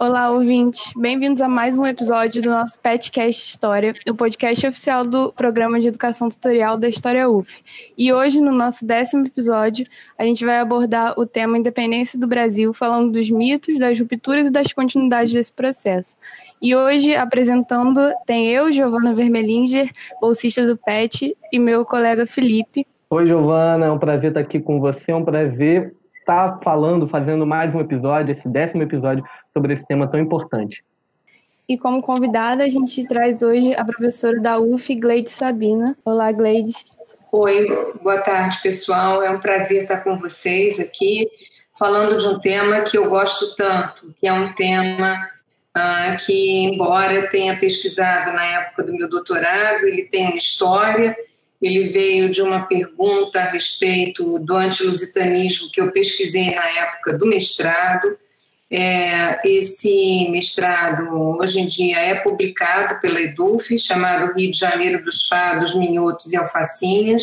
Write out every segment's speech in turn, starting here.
Olá, ouvintes. Bem-vindos a mais um episódio do nosso Petcast História, o podcast oficial do Programa de Educação Tutorial da História UF. E hoje, no nosso décimo episódio, a gente vai abordar o tema Independência do Brasil, falando dos mitos, das rupturas e das continuidades desse processo. E hoje, apresentando, tem eu, Giovana Vermelinger, bolsista do PET, e meu colega Felipe. Oi, Giovana, é um prazer estar aqui com você, é um prazer estar falando, fazendo mais um episódio, esse décimo episódio sobre esse tema tão importante. E como convidada, a gente traz hoje a professora da UF, Gleide Sabina. Olá, Gleide. Oi, boa tarde, pessoal. É um prazer estar com vocês aqui, falando de um tema que eu gosto tanto, que é um tema uh, que, embora tenha pesquisado na época do meu doutorado, ele tem uma história, ele veio de uma pergunta a respeito do antilusitanismo que eu pesquisei na época do mestrado, é, esse mestrado, hoje em dia, é publicado pela EDUF, chamado Rio de Janeiro dos Fados, Minhotos e Alfacinhas.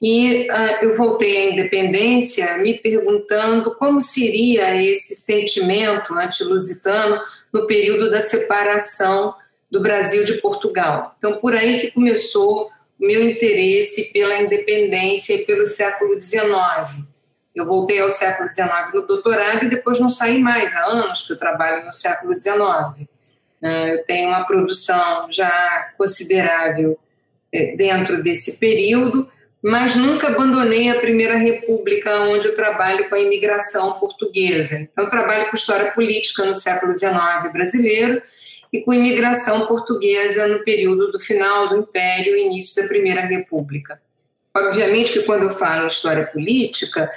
E uh, eu voltei à independência me perguntando como seria esse sentimento antilusitano no período da separação do Brasil de Portugal. Então, por aí que começou o meu interesse pela independência e pelo século XIX. Eu voltei ao século XIX no doutorado e depois não saí mais. Há anos que eu trabalho no século XIX. Né? Eu tenho uma produção já considerável é, dentro desse período, mas nunca abandonei a Primeira República, onde eu trabalho com a imigração portuguesa. Então, eu trabalho com história política no século XIX brasileiro e com imigração portuguesa no período do final do Império e início da Primeira República. Obviamente que quando eu falo em história política,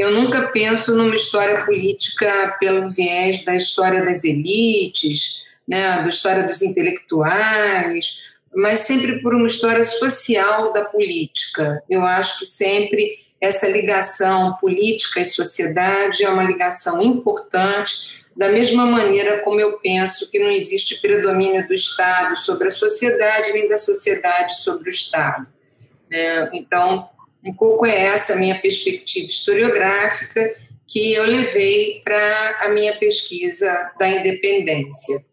eu nunca penso numa história política pelo viés da história das elites, né, da história dos intelectuais, mas sempre por uma história social da política. Eu acho que sempre essa ligação política e sociedade é uma ligação importante, da mesma maneira como eu penso que não existe predomínio do Estado sobre a sociedade, nem da sociedade sobre o Estado. Né. Então, um pouco é essa minha perspectiva historiográfica que eu levei para a minha pesquisa da independência,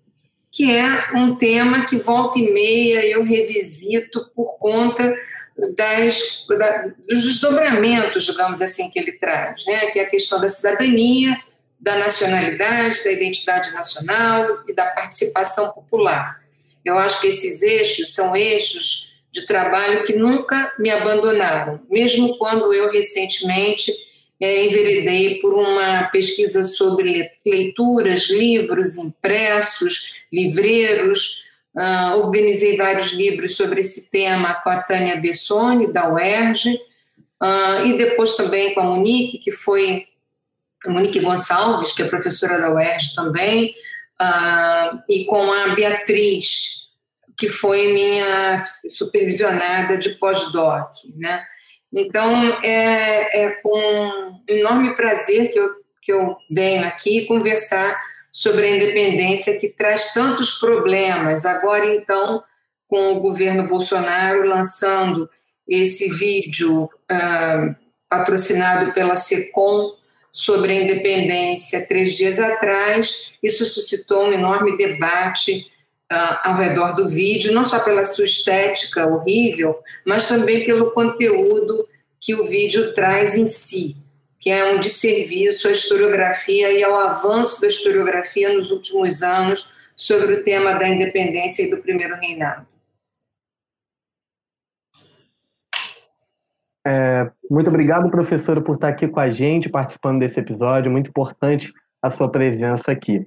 que é um tema que volta e meia eu revisito por conta das, da, dos desdobramentos, digamos assim, que ele traz, né? que é a questão da cidadania, da nacionalidade, da identidade nacional e da participação popular. Eu acho que esses eixos são eixos de trabalho que nunca me abandonaram, mesmo quando eu recentemente é, enveredei por uma pesquisa sobre leituras, livros impressos, livreiros. Uh, organizei vários livros sobre esse tema com a Tânia Bessoni, da UERJ, uh, e depois também com a Monique, que foi Monique Gonçalves, que é professora da UERJ também, uh, e com a Beatriz, que foi minha supervisionada de pós-doc, né? Então, é, é, com enorme prazer que eu, que eu venho aqui conversar sobre a independência que traz tantos problemas. Agora, então, com o governo Bolsonaro lançando esse vídeo uh, patrocinado pela SECOM sobre a independência três dias atrás, isso suscitou um enorme debate uh, ao redor do vídeo, não só pela sua estética horrível, mas também pelo conteúdo que o vídeo traz em si, que é um desserviço à historiografia e ao avanço da historiografia nos últimos anos sobre o tema da independência e do primeiro reinado. É, muito obrigado, professora, por estar aqui com a gente, participando desse episódio. Muito importante a sua presença aqui.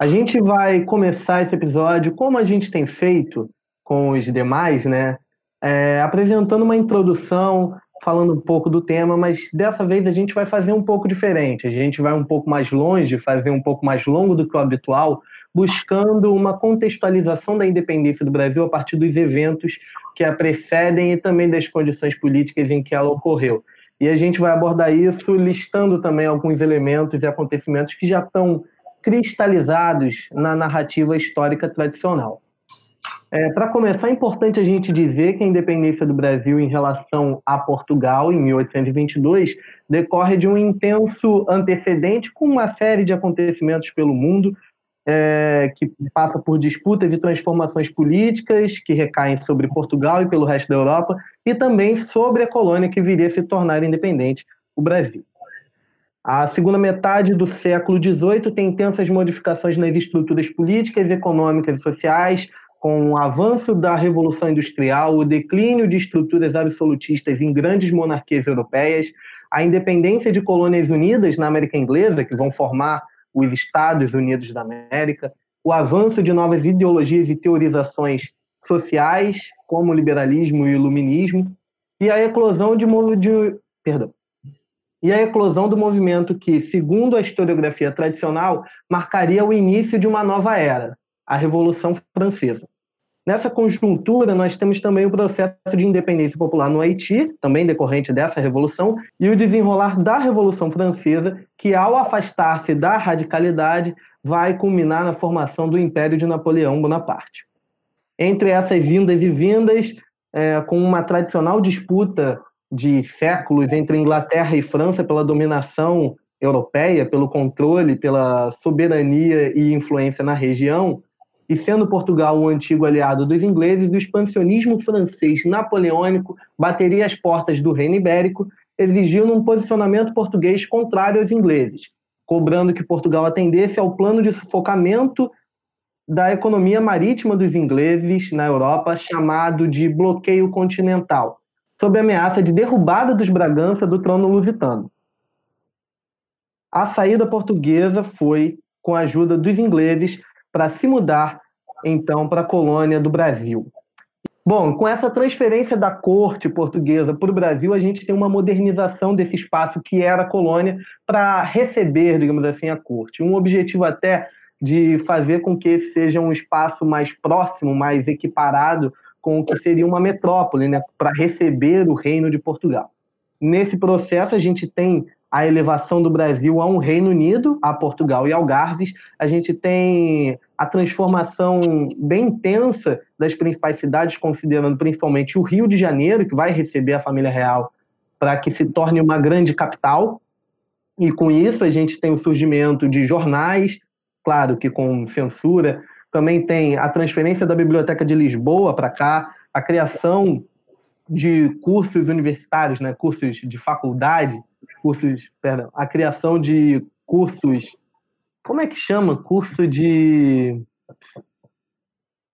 A gente vai começar esse episódio, como a gente tem feito com os demais, né? É, apresentando uma introdução, falando um pouco do tema, mas dessa vez a gente vai fazer um pouco diferente. A gente vai um pouco mais longe, fazer um pouco mais longo do que o habitual, buscando uma contextualização da independência do Brasil a partir dos eventos que a precedem e também das condições políticas em que ela ocorreu. E a gente vai abordar isso listando também alguns elementos e acontecimentos que já estão cristalizados na narrativa histórica tradicional. É, Para começar, é importante a gente dizer que a independência do Brasil em relação a Portugal, em 1822, decorre de um intenso antecedente com uma série de acontecimentos pelo mundo, é, que passa por disputas e transformações políticas que recaem sobre Portugal e pelo resto da Europa, e também sobre a colônia que viria a se tornar independente, o Brasil. A segunda metade do século XVIII tem intensas modificações nas estruturas políticas, econômicas e sociais, com o avanço da Revolução Industrial, o declínio de estruturas absolutistas em grandes monarquias europeias, a independência de colônias unidas na América Inglesa, que vão formar os Estados Unidos da América, o avanço de novas ideologias e teorizações sociais, como o liberalismo e o iluminismo, e a eclosão de, de perdão, e a eclosão do movimento que, segundo a historiografia tradicional, marcaria o início de uma nova era, a Revolução Francesa. Nessa conjuntura, nós temos também o processo de independência popular no Haiti, também decorrente dessa revolução, e o desenrolar da Revolução Francesa, que, ao afastar-se da radicalidade, vai culminar na formação do Império de Napoleão Bonaparte. Entre essas vindas e vindas, é, com uma tradicional disputa de séculos entre Inglaterra e França pela dominação europeia, pelo controle, pela soberania e influência na região, e sendo Portugal um antigo aliado dos ingleses, o expansionismo francês napoleônico bateria as portas do reino ibérico, exigindo um posicionamento português contrário aos ingleses, cobrando que Portugal atendesse ao plano de sufocamento da economia marítima dos ingleses na Europa, chamado de bloqueio continental, sob ameaça de derrubada dos Bragança do trono lusitano. A saída portuguesa foi com a ajuda dos ingleses para se mudar então para a colônia do Brasil. Bom, com essa transferência da corte portuguesa para o Brasil, a gente tem uma modernização desse espaço que era colônia para receber, digamos assim, a corte. Um objetivo até de fazer com que esse seja um espaço mais próximo, mais equiparado com o que seria uma metrópole, né, para receber o reino de Portugal. Nesse processo, a gente tem a elevação do Brasil a um Reino Unido, a Portugal e Algarves. A gente tem a transformação bem intensa das principais cidades, considerando principalmente o Rio de Janeiro, que vai receber a família real para que se torne uma grande capital. E com isso a gente tem o surgimento de jornais, claro que com censura. Também tem a transferência da Biblioteca de Lisboa para cá, a criação de cursos universitários, né, cursos de faculdade, cursos, perdão, a criação de cursos, como é que chama? Curso de,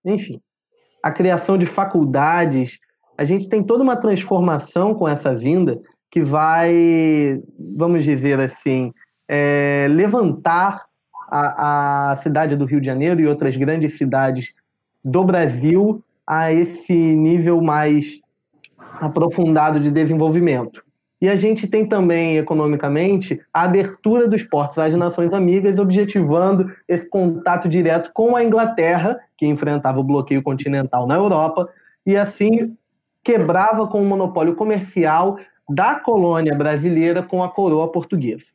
enfim, a criação de faculdades. A gente tem toda uma transformação com essa vinda que vai, vamos dizer assim, é, levantar a, a cidade do Rio de Janeiro e outras grandes cidades do Brasil a esse nível mais aprofundado de desenvolvimento. E a gente tem também, economicamente, a abertura dos portos às nações amigas, objetivando esse contato direto com a Inglaterra, que enfrentava o bloqueio continental na Europa, e assim quebrava com o monopólio comercial da colônia brasileira com a coroa portuguesa.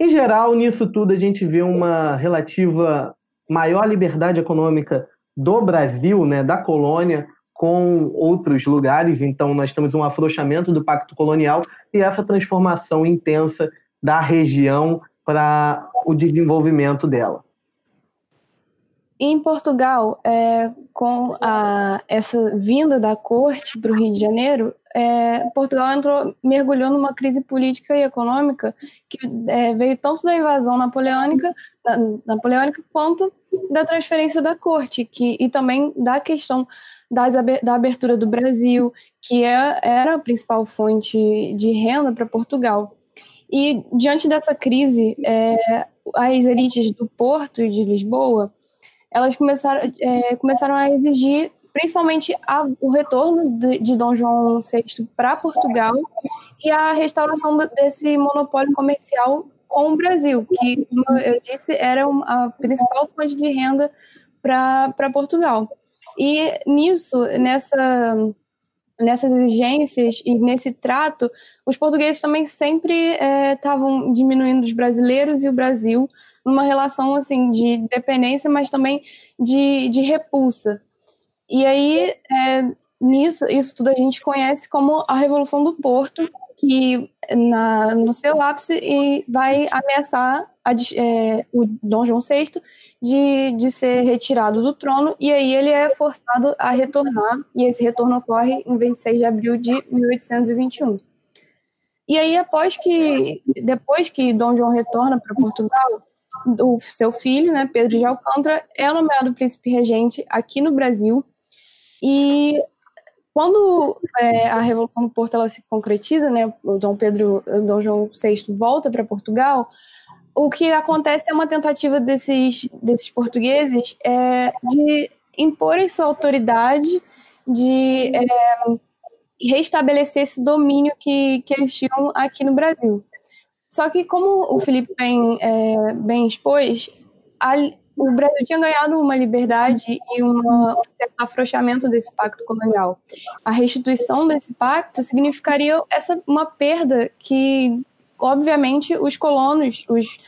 Em geral, nisso tudo, a gente vê uma relativa maior liberdade econômica do Brasil, né, da colônia, com outros lugares. Então, nós temos um afrouxamento do pacto colonial e essa transformação intensa da região para o desenvolvimento dela. Em Portugal, é, com a, essa vinda da corte para o Rio de Janeiro, é, Portugal entrou, mergulhou numa crise política e econômica que é, veio tanto da invasão napoleônica, da, napoleônica quanto da transferência da corte, que, e também da questão das, da abertura do Brasil, que é, era a principal fonte de renda para Portugal. E diante dessa crise, é, as elites do Porto e de Lisboa, elas começaram, é, começaram a exigir principalmente a, o retorno de, de, Dom João VI para Portugal e a restauração desse monopólio comercial com o Brasil, que, como eu disse, era a principal fonte de renda para Portugal. E nisso, nessa, nessas exigências e nesse trato, os portugueses também sempre estavam é, diminuindo os brasileiros e o Brasil numa relação assim de dependência, mas também de, de repulsa. E aí, é, nisso, isso tudo a gente conhece como a Revolução do Porto, que na, no seu ápice e vai ameaçar a, é, o Dom João VI de, de ser retirado do trono, e aí ele é forçado a retornar, e esse retorno ocorre em 26 de abril de 1821. E aí, após que, depois que Dom João retorna para Portugal, o seu filho, né, Pedro de Alcântara, é nomeado príncipe regente aqui no Brasil. E quando é, a Revolução do Porto ela se concretiza, né, o Dom Pedro, o Dom João VI volta para Portugal, o que acontece é uma tentativa desses, desses portugueses é, de imporem sua autoridade, de é, restabelecer esse domínio que, que eles tinham aqui no Brasil. Só que, como o Felipe bem, é, bem expôs, a, o Brasil tinha ganhado uma liberdade e uma, um certo afrouxamento desse pacto colonial. A restituição desse pacto significaria essa, uma perda que, obviamente, os colonos, os,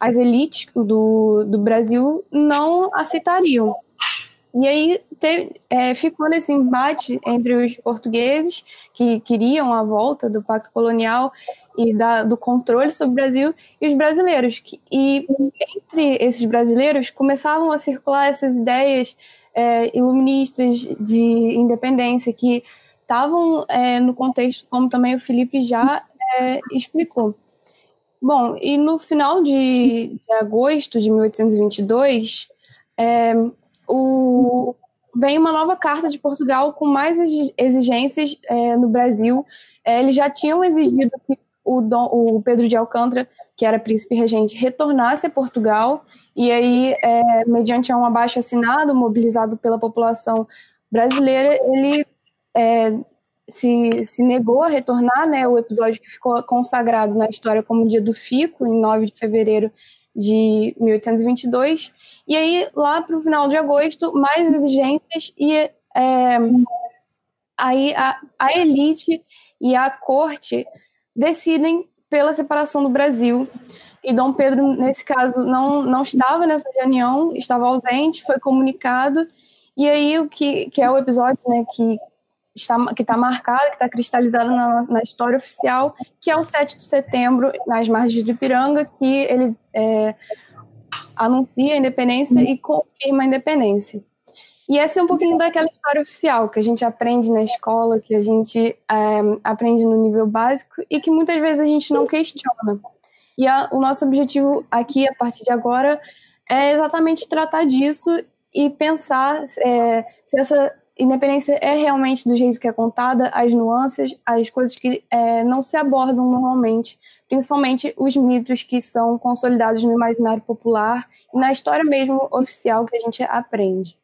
as elites do, do Brasil não aceitariam. E aí te, é, ficou nesse embate entre os portugueses, que queriam a volta do pacto colonial e da, do controle sobre o Brasil, e os brasileiros. E entre esses brasileiros começavam a circular essas ideias é, iluministas de independência que estavam é, no contexto, como também o Felipe já é, explicou. Bom, e no final de, de agosto de 1822, é, o, vem uma nova carta de Portugal com mais exigências é, no Brasil. É, eles já tinham exigido que o, Dom, o, Pedro de Alcântara, que era príncipe regente, retornasse a Portugal, e aí, é, mediante um abaixo assinado, mobilizado pela população brasileira, ele é, se, se negou a retornar, né, o episódio que ficou consagrado na história como o Dia do Fico, em 9 de fevereiro de 1822. E aí, lá para o final de agosto, mais exigências e é, aí a, a elite e a corte decidem pela separação do Brasil. E Dom Pedro, nesse caso, não, não estava nessa reunião, estava ausente, foi comunicado. E aí, o que, que é o episódio né, que está, que está marcado, que está cristalizado na, na, história oficial, que é o 7 de setembro, nas margens de Ipiranga, que ele é, anuncia a independência e confirma a independência. E essa é um pouquinho daquela história oficial que a gente aprende na escola, que a gente é, aprende no nível básico e que muitas vezes a gente não questiona. E a, o nosso objetivo aqui, a partir de agora, é exatamente tratar disso e pensar é, se essa independência é realmente do jeito que é contada, as nuances, as coisas que é, não se abordam normalmente, principalmente os mitos que são consolidados no imaginário popular e na história mesmo oficial que a gente aprende.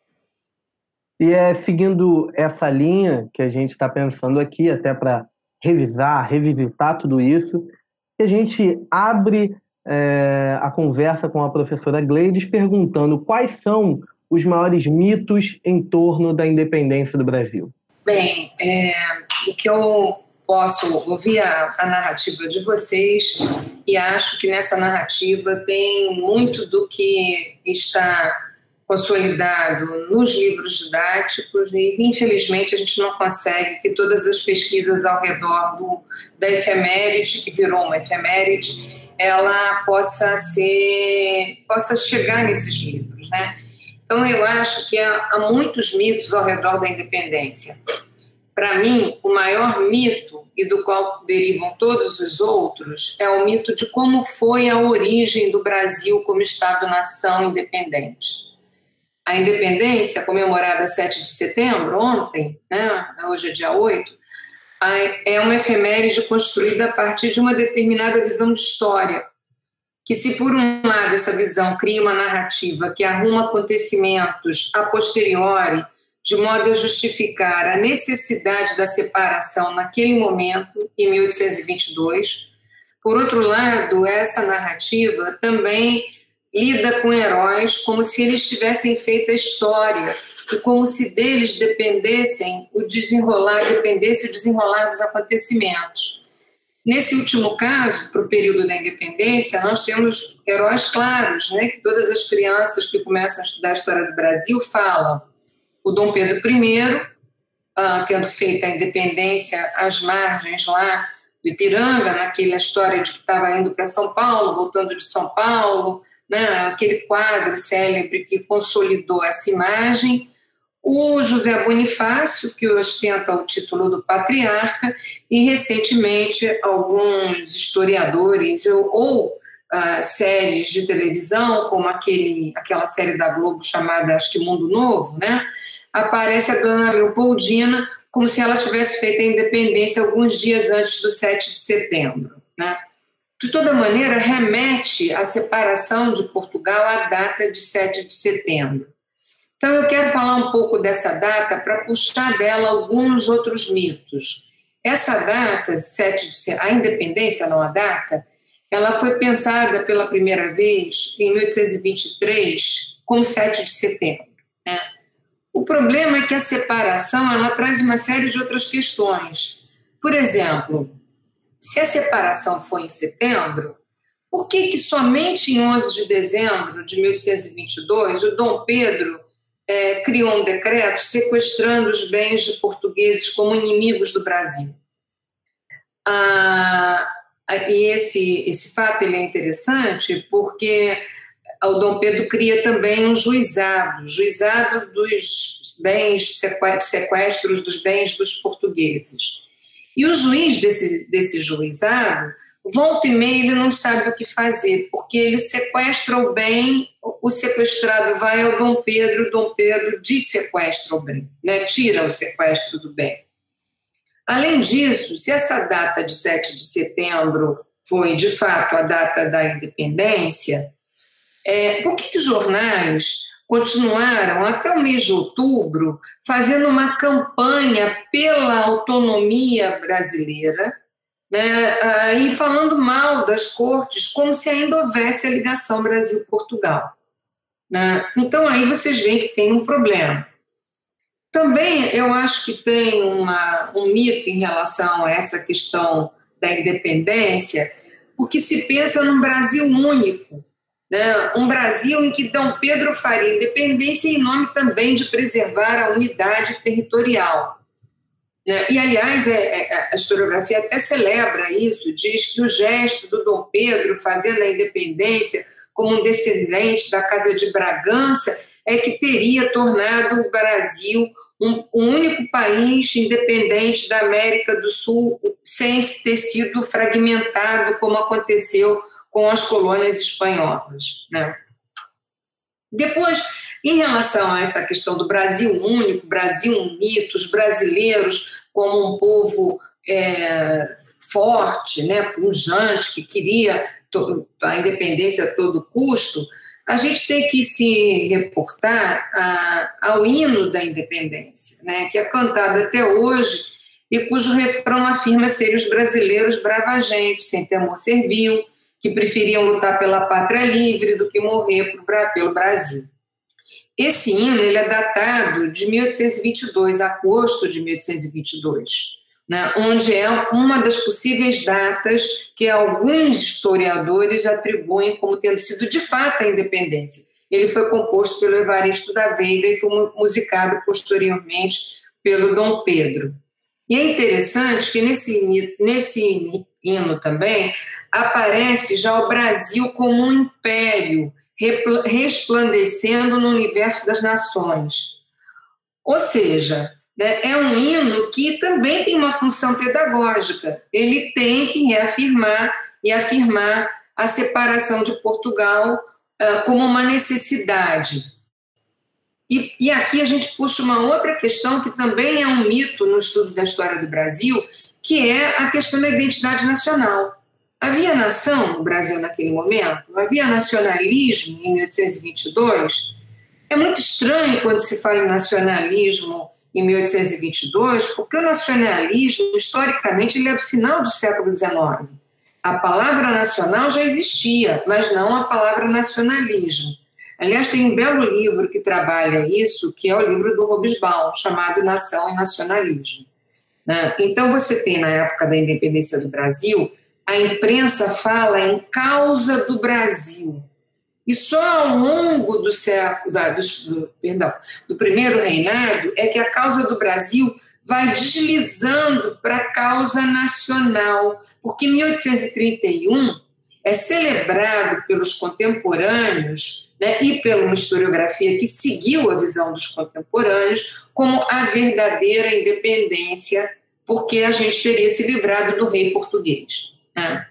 E é seguindo essa linha que a gente está pensando aqui, até para revisar, revisitar tudo isso, que a gente abre é, a conversa com a professora Gleides perguntando quais são os maiores mitos em torno da independência do Brasil? Bem, é, o que eu posso ouvir a, a, narrativa de vocês e acho que nessa narrativa tem muito do que está consolidado nos livros didáticos e infelizmente a gente não consegue que todas as pesquisas ao redor do, da efeméride, que virou uma efeméride, ela possa ser possa chegar nesses livros, né? Então, eu acho que há, muitos mitos ao redor da independência. Para mim, o maior mito, e do qual derivam todos os outros, é o mito de como foi a origem do Brasil como Estado-nação independente. A independência, comemorada 7 de setembro, ontem, né, hoje é dia 8, é uma efeméride construída a partir de uma determinada visão de história, que se por um lado essa visão cria uma narrativa que arruma acontecimentos a posteriori de modo a justificar a necessidade da separação naquele momento, em 1822. Por outro lado, essa narrativa também lida com heróis como se eles tivessem feito a história e como se deles dependessem o desenrolar, dependesse o desenrolar dos acontecimentos. Nesse último caso, para o período da independência, nós temos heróis claros, né, que todas as crianças que começam a estudar a história do Brasil falam. O Dom Pedro I, uh, tendo feito a independência às margens lá Ipiranga, naquela história de que estava indo para São Paulo, voltando de São Paulo, né, aquele quadro célebre que consolidou essa imagem. O José Bonifácio, que ostenta o título do patriarca, e recentemente alguns historiadores ou, ou uh, séries de televisão, como aquele, aquela série da Globo chamada, acho que Mundo Novo, né? aparece a dona Leopoldina como se ela tivesse feito a independência alguns dias antes do 7 de setembro. Né? De toda maneira, remete a separação de Portugal à data de 7 de setembro. Então, eu quero falar um pouco dessa data para puxar dela alguns outros mitos. Essa data, 7 de a independência, não a data, ela foi pensada pela primeira vez em 1823 como 7 de setembro. Né? O problema é que a separação ela traz uma série de outras questões. Por exemplo, se a separação foi em setembro, por que, que somente em 11 de dezembro de 1822 o Dom Pedro é, criou um decreto sequestrando os bens de portugueses como inimigos do Brasil? Ah, e esse, esse fato ele é interessante porque o Dom Pedro cria também um juizado, juizado dos bens, sequestros dos bens dos portugueses. E o juiz desse, desse juizado, volta e meia, ele não sabe o que fazer, porque ele sequestra o bem, o sequestrado vai ao Dom Pedro, Dom Pedro dessequestra o bem, né? tira o sequestro do bem. Além disso, se essa data de 7 de setembro foi de fato a data da independência, é, por que os jornais continuaram até o mês de outubro fazendo uma campanha pela autonomia brasileira né, e falando mal das cortes, como se ainda houvesse a ligação Brasil-Portugal? Né? Então aí vocês veem que tem um problema. Também eu acho que tem uma, um mito em relação a essa questão da independência, porque se pensa num Brasil único, né? um Brasil em que Dom Pedro faria independência em nome também de preservar a unidade territorial. Né? E, aliás, é, é, a historiografia até celebra isso, diz que o gesto do Dom Pedro fazendo a independência como um descendente da Casa de Bragança é que teria tornado o Brasil um, um, único país independente da América do Sul sem ter sido fragmentado, como aconteceu com as colônias espanholas. Né? Depois, em relação a essa questão do Brasil único, Brasil mito, os brasileiros como um povo é, forte, né, pujante, que queria a independência a todo custo, a gente tem que se reportar a, ao hino da independência, né, que é cantado até hoje e cujo refrão afirma ser os brasileiros brava gente, sem temor servil, que preferiam lutar pela pátria livre do que morrer pelo Brasil. Esse hino ele é datado de 1822, agosto de 1822 né, onde é uma das possíveis datas que alguns historiadores atribuem como tendo sido de fato a independência. Ele foi composto pelo Evaristo da Veiga e foi musicado posteriormente pelo Dom Pedro. E é interessante que nesse, nesse hino também aparece já o Brasil como um império resplandecendo no universo das nações. Ou seja, né, é um hino que também tem uma função pedagógica. Ele tem que reafirmar e afirmar a separação de Portugal uh, como uma necessidade. E, e aqui a gente puxa uma outra questão que também é um mito no estudo da história do Brasil, que é a questão da identidade nacional. Havia nação no Brasil naquele momento? Havia nacionalismo em 1822? É muito estranho quando se fala em nacionalismo em 1822, porque o nacionalismo, historicamente, ele é do final do século XIX. A palavra nacional já existia, mas não a palavra nacionalismo. Aliás, tem um belo livro que trabalha isso, que é o livro do Robesbaum, chamado Nação e Nacionalismo. Né? Então, você tem, na época da independência do Brasil, a imprensa fala em causa do Brasil. E só ao longo do século, da, do, perdão, do primeiro reinado é que a causa do Brasil vai deslizando para a causa nacional, porque 1831 é celebrado pelos contemporâneos né, e pela uma historiografia que seguiu a visão dos contemporâneos como a verdadeira independência, porque a gente teria se livrado do rei português. Né?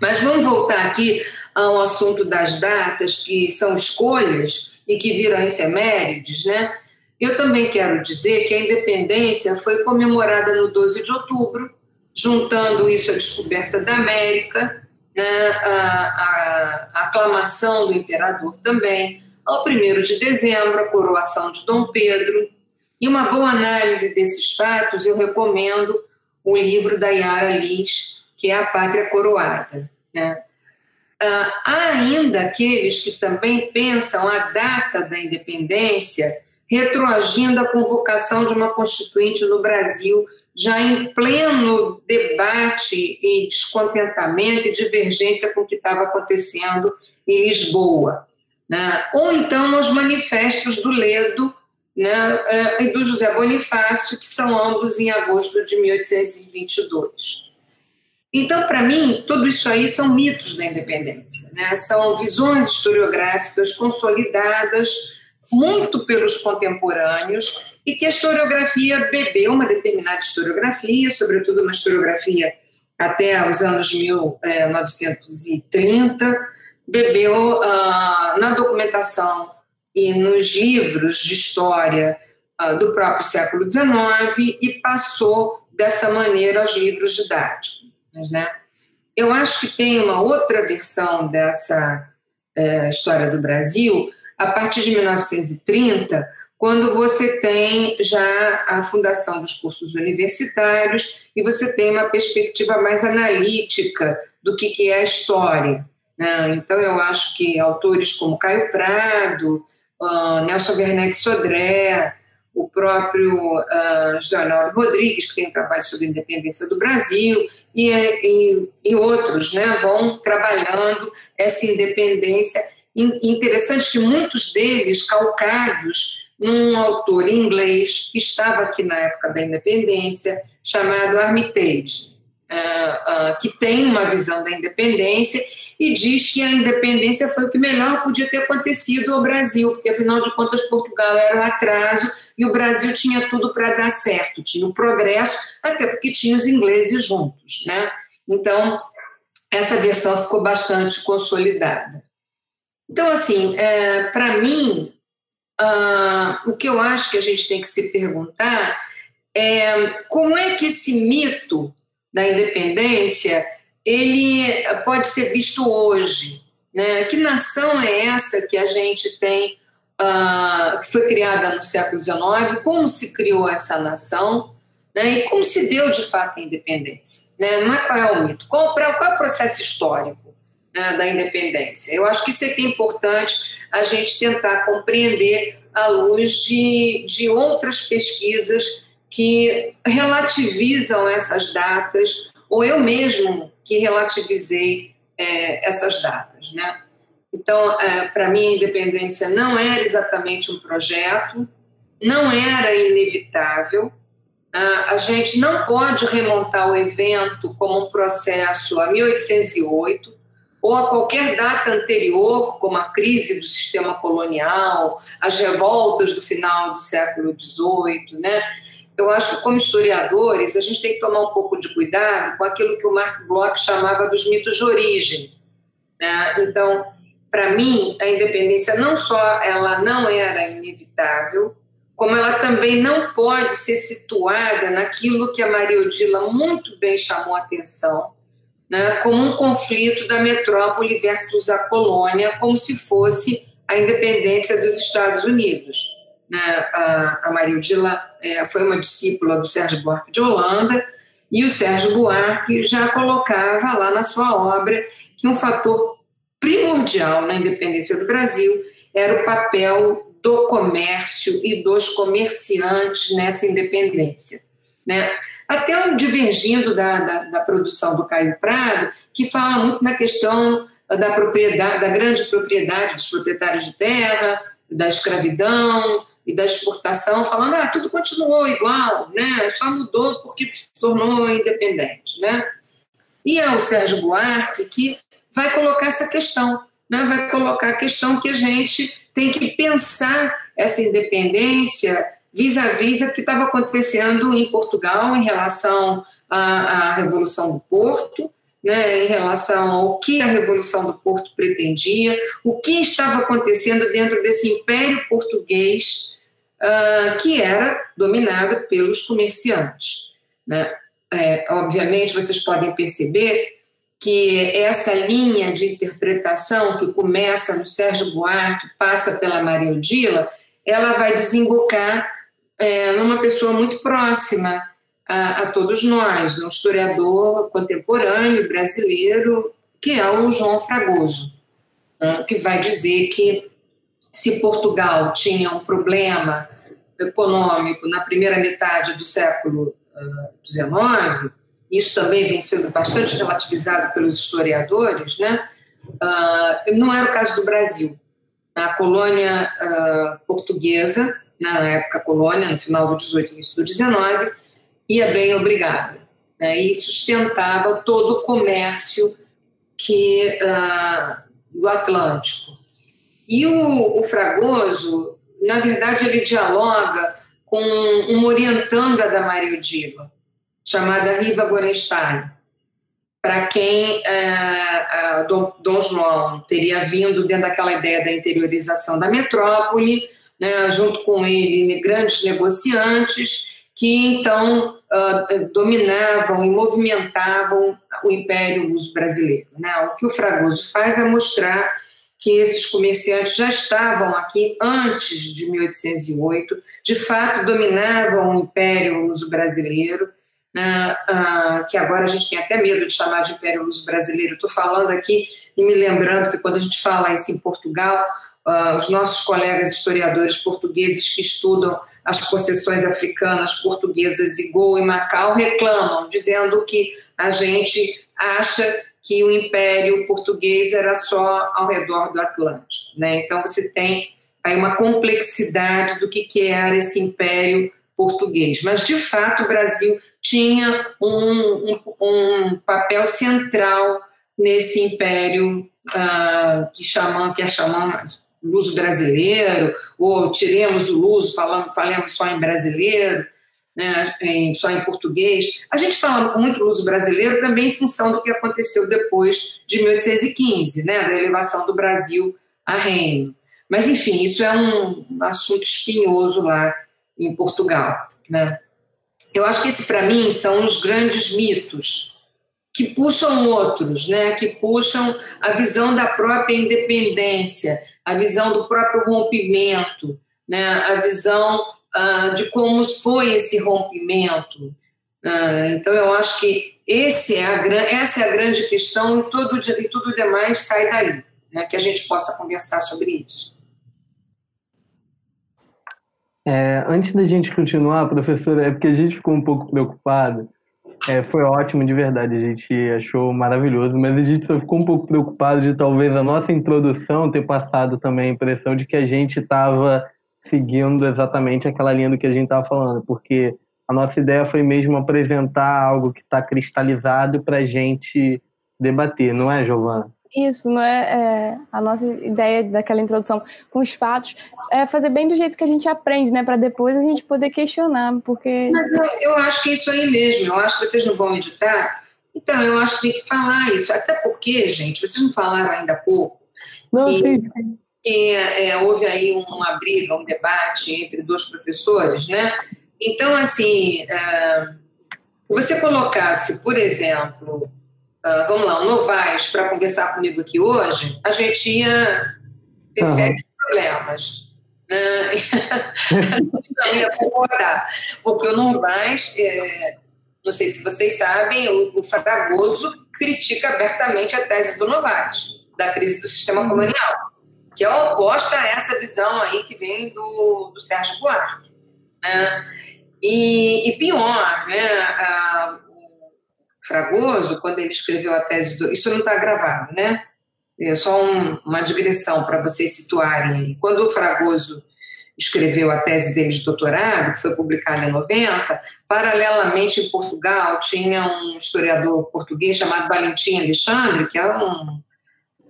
Mas vamos voltar aqui ao assunto das datas, que são escolhas e que viram efemérides, né? Eu também quero dizer que a independência foi comemorada no 12 de outubro, juntando isso à descoberta da América, né, a, a, a aclamação do imperador também, ao 1 de dezembro, a coroação de Dom Pedro. E uma boa análise desses fatos, eu recomendo o livro da Yara Liz, que é A Pátria Coroada. Né? Ah, há ainda aqueles que também pensam a data da independência retroagindo a convocação de uma constituinte no Brasil já em pleno debate e descontentamento e divergência com o que estava acontecendo em Lisboa. Né? Ou então os manifestos do Ledo né, eh, e do José Bonifácio, que são ambos em agosto de 1822. Então, para mim, tudo isso aí são mitos da independência, né? são visões historiográficas consolidadas muito pelos contemporâneos e que a historiografia bebeu uma determinada historiografia, sobretudo uma historiografia até os anos 1930, eh, bebeu uh, na documentação e nos livros de história uh, do próprio século XIX e passou dessa maneira aos livros didáticos. Né? Eu acho que tem uma outra versão dessa uh, história do Brasil a partir de 1930, quando você tem já a fundação dos cursos universitários e você tem uma perspectiva mais analítica do que, que é a história. Né? Então, eu acho que autores como Caio Prado, uh, Nelson Werneck Sodré, o próprio uh, José Rodrigues, que tem um trabalho sobre a independência do Brasil, e, e, e outros né, vão trabalhando essa independência interessante que muitos deles calcados num autor inglês que estava aqui na época da independência, chamado Armitage, uh, uh, que tem uma visão da independência e diz que a independência foi o que melhor podia ter acontecido ao Brasil, porque afinal de contas Portugal era um atraso e o Brasil tinha tudo para dar certo, tinha o progresso, até porque tinha os ingleses juntos, né? Então, essa versão ficou bastante consolidada. Então, assim, é, para mim, uh, o que eu acho que a gente tem que se perguntar é como é que esse mito da independência ele pode ser visto hoje, né? Que nação é essa que a gente tem, uh, que foi criada no século XIX? Como se criou essa nação? Né? E como se deu de fato a independência? Né? Não é qual é o mito? Qual, qual é o processo histórico? né, da independência. Eu acho que isso é que é importante a gente tentar compreender à luz de, de outras pesquisas que relativizam essas datas, ou eu mesmo que relativizei é, essas datas. Né? Então, é, para mim, a independência não era exatamente um projeto, não era inevitável. A gente não pode remontar o evento como um processo a 1808, ou a qualquer data anterior, como a crise do sistema colonial, as revoltas do final do século XVIII, né? Eu acho que, como historiadores, a gente tem que tomar um pouco de cuidado com aquilo que o Mark Bloch chamava dos mitos de origem. Né? Então, para mim, a independência não só ela não era inevitável, como ela também não pode ser situada naquilo que a Maria Odila muito bem chamou a atenção, né, como um conflito da metrópole versus a colônia, como se fosse a independência dos Estados Unidos. Né? A, a Maria Odila é, foi uma discípula do Sérgio Buarque de Holanda, e o Sérgio Buarque já colocava lá na sua obra que um fator primordial na independência do Brasil era o papel do comércio e dos comerciantes nessa independência. Né? Até divergindo da, da, da, produção do Caio Prado, que fala muito na questão da propriedade, da grande propriedade dos proprietários de terra, da escravidão, e da exportação, falando ah, tudo continuou igual, né? só mudou porque se tornou independente. Né? E é o Sérgio Buarque que vai colocar essa questão, né? vai colocar a questão que a gente tem que pensar essa independência vis-à-vis -vis o que estava acontecendo em Portugal em relação à, à Revolução do Porto, né, em relação ao que a Revolução do Porto pretendia, o que estava acontecendo dentro desse império português uh, que era dominado pelos comerciantes. Né? É, obviamente, vocês podem perceber que essa linha de interpretação que começa no Sérgio Buarque, passa pela Maria Odila, ela vai desembocar é, numa pessoa muito próxima a, a, todos nós, um historiador contemporâneo brasileiro, que é o João Fragoso, né, que vai dizer que se Portugal tinha um problema econômico na primeira metade do século XIX, uh, isso também vem sendo bastante relativizado pelos historiadores, né? Uh, não era o caso do Brasil. A colônia uh, portuguesa, na época colônia, no final do 18 início do 19, ia bem obrigada. Né, e sustentava todo o comércio que, uh, do Atlântico. E o, o, Fragoso, na verdade, ele dialoga com uma orientanda da Maria Diva, chamada Riva Gorenstein, para quem uh, uh, Dom, Dom, João teria vindo dentro daquela ideia da interiorização da metrópole, né, junto com ele grandes negociantes, que então uh, dominavam e movimentavam o Império Luso brasileiro. Né? O que o Fragoso faz é mostrar que esses comerciantes já estavam aqui antes de 1808, de fato dominavam o Império Luso brasileiro, né? uh, que agora a gente tem até medo de chamar de Império Luso brasileiro. Estou falando aqui e me lembrando que quando a gente fala isso em Portugal, uh, os nossos colegas historiadores portugueses que estudam as possessões africanas, portuguesas Gol e Macau reclamam, dizendo que a gente acha que o Império Português era só ao redor do Atlântico. Né? Então você tem aí uma complexidade do que, que era esse Império Português. Mas, de fato, o Brasil tinha um, um, um papel central nesse império uh, que, chamam, que é chamado luso brasileiro, ou tiremos o luso, falando, falemos só em brasileiro, né, em, só em português. A gente fala muito luso brasileiro também em função do que aconteceu depois de 1815, né, da elevação do Brasil a reino. Mas, enfim, isso é um assunto espinhoso lá em Portugal. Né? Eu acho que esse, para mim, são os grandes mitos que puxam outros, né? que puxam a visão da própria independência, a visão do próprio rompimento, né? a visão uh, de como foi esse rompimento. Uh, então, eu acho que esse é a, essa é a grande questão e tudo, e tudo demais sai daí, né? que a gente possa conversar sobre isso. É, antes da gente continuar, professora, é porque a gente ficou um pouco preocupado é, foi ótimo, de verdade. A gente achou maravilhoso, mas a gente só ficou um pouco preocupado de talvez a nossa introdução ter passado também a impressão de que a gente estava seguindo exatamente aquela linha do que a gente estava falando, porque a nossa ideia foi mesmo apresentar algo que está cristalizado para a gente debater, não é, Giovana? Isso, não é, é, a nossa ideia daquela introdução com os fatos é fazer bem do jeito que a gente aprende, né, para depois a gente poder questionar, porque. Mas eu, eu acho que é isso aí mesmo. Eu acho que vocês não vão editar. Então, eu acho que tem que falar isso. Até porque, gente, vocês não falaram ainda há pouco não, que, que é, houve aí uma briga, um debate entre dois professores, né? Então, assim, é, você colocasse, por exemplo, uh, vamos lá, o Novaes para conversar comigo aqui hoje, a gente ia ter uhum. sérios problemas. Né? a gente não ia concordar. Porque o Novaes, é, não sei se vocês sabem, o, o Fragoso critica abertamente a tese do Novaes, da crise do sistema uhum. colonial, que é oposta a essa visão aí que vem do, do Sérgio Buarque. Né? E, e pior, né? A, Fragoso, quando ele escreveu a tese do. Isso não está gravado, né? É só um, uma digressão para vocês situarem. Quando o Fragoso escreveu a tese dele de doutorado, que foi publicada em 90. Paralelamente, em Portugal, tinha um historiador português chamado Valentim Alexandre, que é um,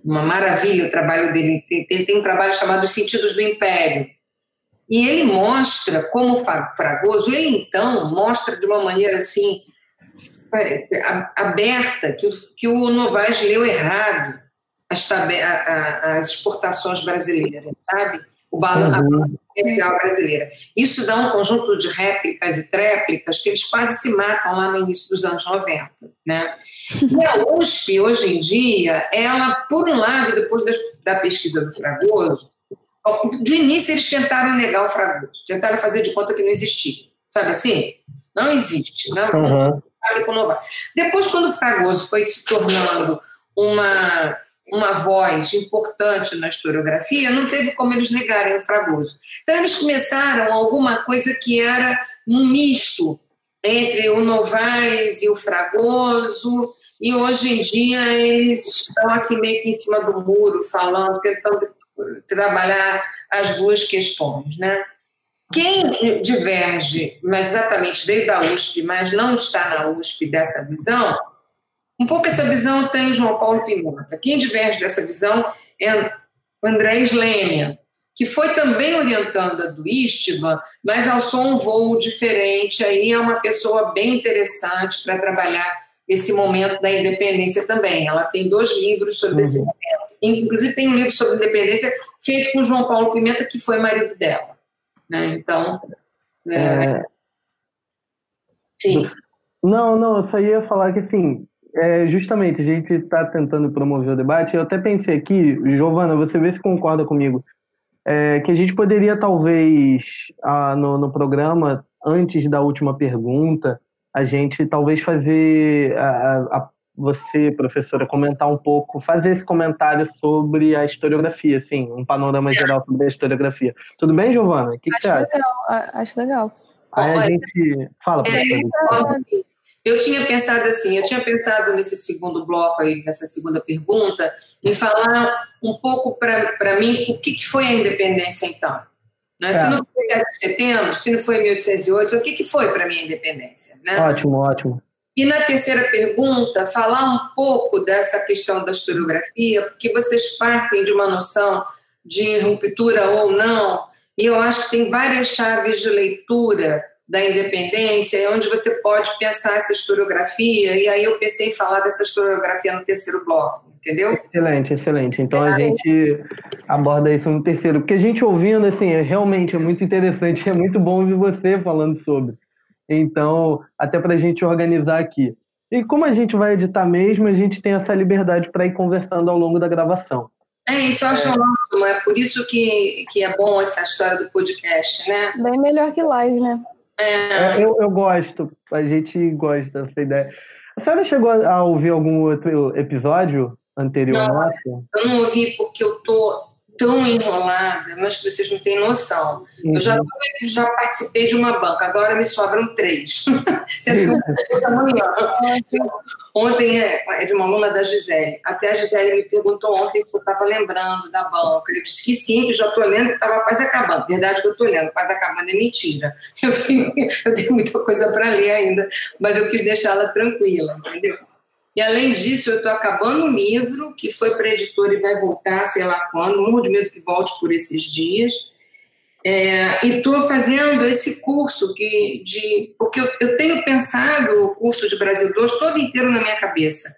uma maravilha o trabalho dele. Tem, tem, tem um trabalho chamado Os Sentidos do Império. E ele mostra como Fragoso, ele então mostra de uma maneira assim aberta que o, que o Novaes leu errado as, as exportações brasileiras, sabe? O balanço uhum. comercial brasileira. Isso dá um conjunto de réplicas e tréplicas que eles quase se matam lá no início dos anos 90, né? E a USP, hoje em dia, ela, por um lado, depois da pesquisa do Fragoso, de início eles tentaram negar o Fragoso, tentaram fazer de conta que não existia, sabe assim? Não existe, não, uhum. Depois, quando o Fragoso foi se tornando uma, uma voz importante na historiografia, não teve como eles negarem o Fragoso. Então, eles começaram alguma coisa que era um misto entre o Novaes e o Fragoso, e hoje em dia eles estão assim meio que em cima do muro, falando, tentando trabalhar as duas questões, né? Quem diverge, mas exatamente veio da USP, mas não está na USP dessa visão, um pouco essa visão tem João Paulo Pimenta. Quem diverge dessa visão é o André Slêmia, que foi também orientanda do Istvan, mas alçou um voo diferente. Aí é uma pessoa bem interessante para trabalhar esse momento da independência também. Ela tem dois livros sobre uhum. esse momento. Inclusive tem um livro sobre independência feito com João Paulo Pimenta, que foi marido dela. Né? Então, é... É... sim. Não, não, eu só ia falar que, assim, é, justamente, a gente está tentando promover o debate. Eu até pensei aqui, Giovana, você vê se concorda comigo, é, que a gente poderia, talvez, ah, no, no programa, antes da última pergunta, a gente talvez fazer a, a, você, professora, comentar um pouco, fazer esse comentário sobre a historiografia, assim, um panorama Sim. geral sobre a historiografia. Tudo bem, Giovana? O que, que você acha? Legal, acho legal. Aí a gente. Fala, é, professora. Eu tinha pensado assim, eu tinha pensado nesse segundo bloco aí, nessa segunda pergunta, em falar um pouco para mim o que, que, foi a independência então. Né? Se não foi 7 de setembro, se não foi 1808, o que, que foi para mim a independência? Né? Ótimo, ótimo. E na terceira pergunta, falar um pouco dessa questão da historiografia, porque vocês partem de uma noção de ruptura ou não, e eu acho que tem várias chaves de leitura da independência, onde você pode pensar essa historiografia, e aí eu pensei em falar dessa historiografia no terceiro bloco, entendeu? Excelente, excelente. Então é. a gente aborda isso no terceiro, porque a gente ouvindo, assim, é, realmente é muito interessante, é muito bom ouvir você falando sobre. Então, até para a gente organizar aqui. E como a gente vai editar mesmo, a gente tem essa liberdade para ir conversando ao longo da gravação. É isso, eu acho é. ótimo. É por isso que, que é bom essa história do podcast, né? Bem melhor que live, né? É. Eu, eu gosto, a gente gosta dessa ideia. A senhora chegou a ouvir algum outro episódio anterior não, nosso? Eu não ouvi porque eu tô tão enrolada, mas que vocês não têm noção. Uhum. Eu já, uhum. já participei de uma banca, agora me sobram três. Sendo que eu amanhã. Ontem é, é de uma aluna da Gisele. Até a Gisele me perguntou ontem se eu estava lembrando da banca. Eu disse que sim, que já estou lendo, que estava quase acabando. Verdade que eu estou lendo, quase acabando é mentira. Eu tenho, eu tenho muita coisa para ler ainda, mas eu quis deixá-la tranquila, entendeu? E além disso, eu estou acabando um livro que foi para a editora e vai voltar, sei lá quando, morro de medo que volte por esses dias. É, e estou fazendo esse curso que, de, porque eu, eu, tenho pensado o curso de Brasil 2 todo inteiro na minha cabeça,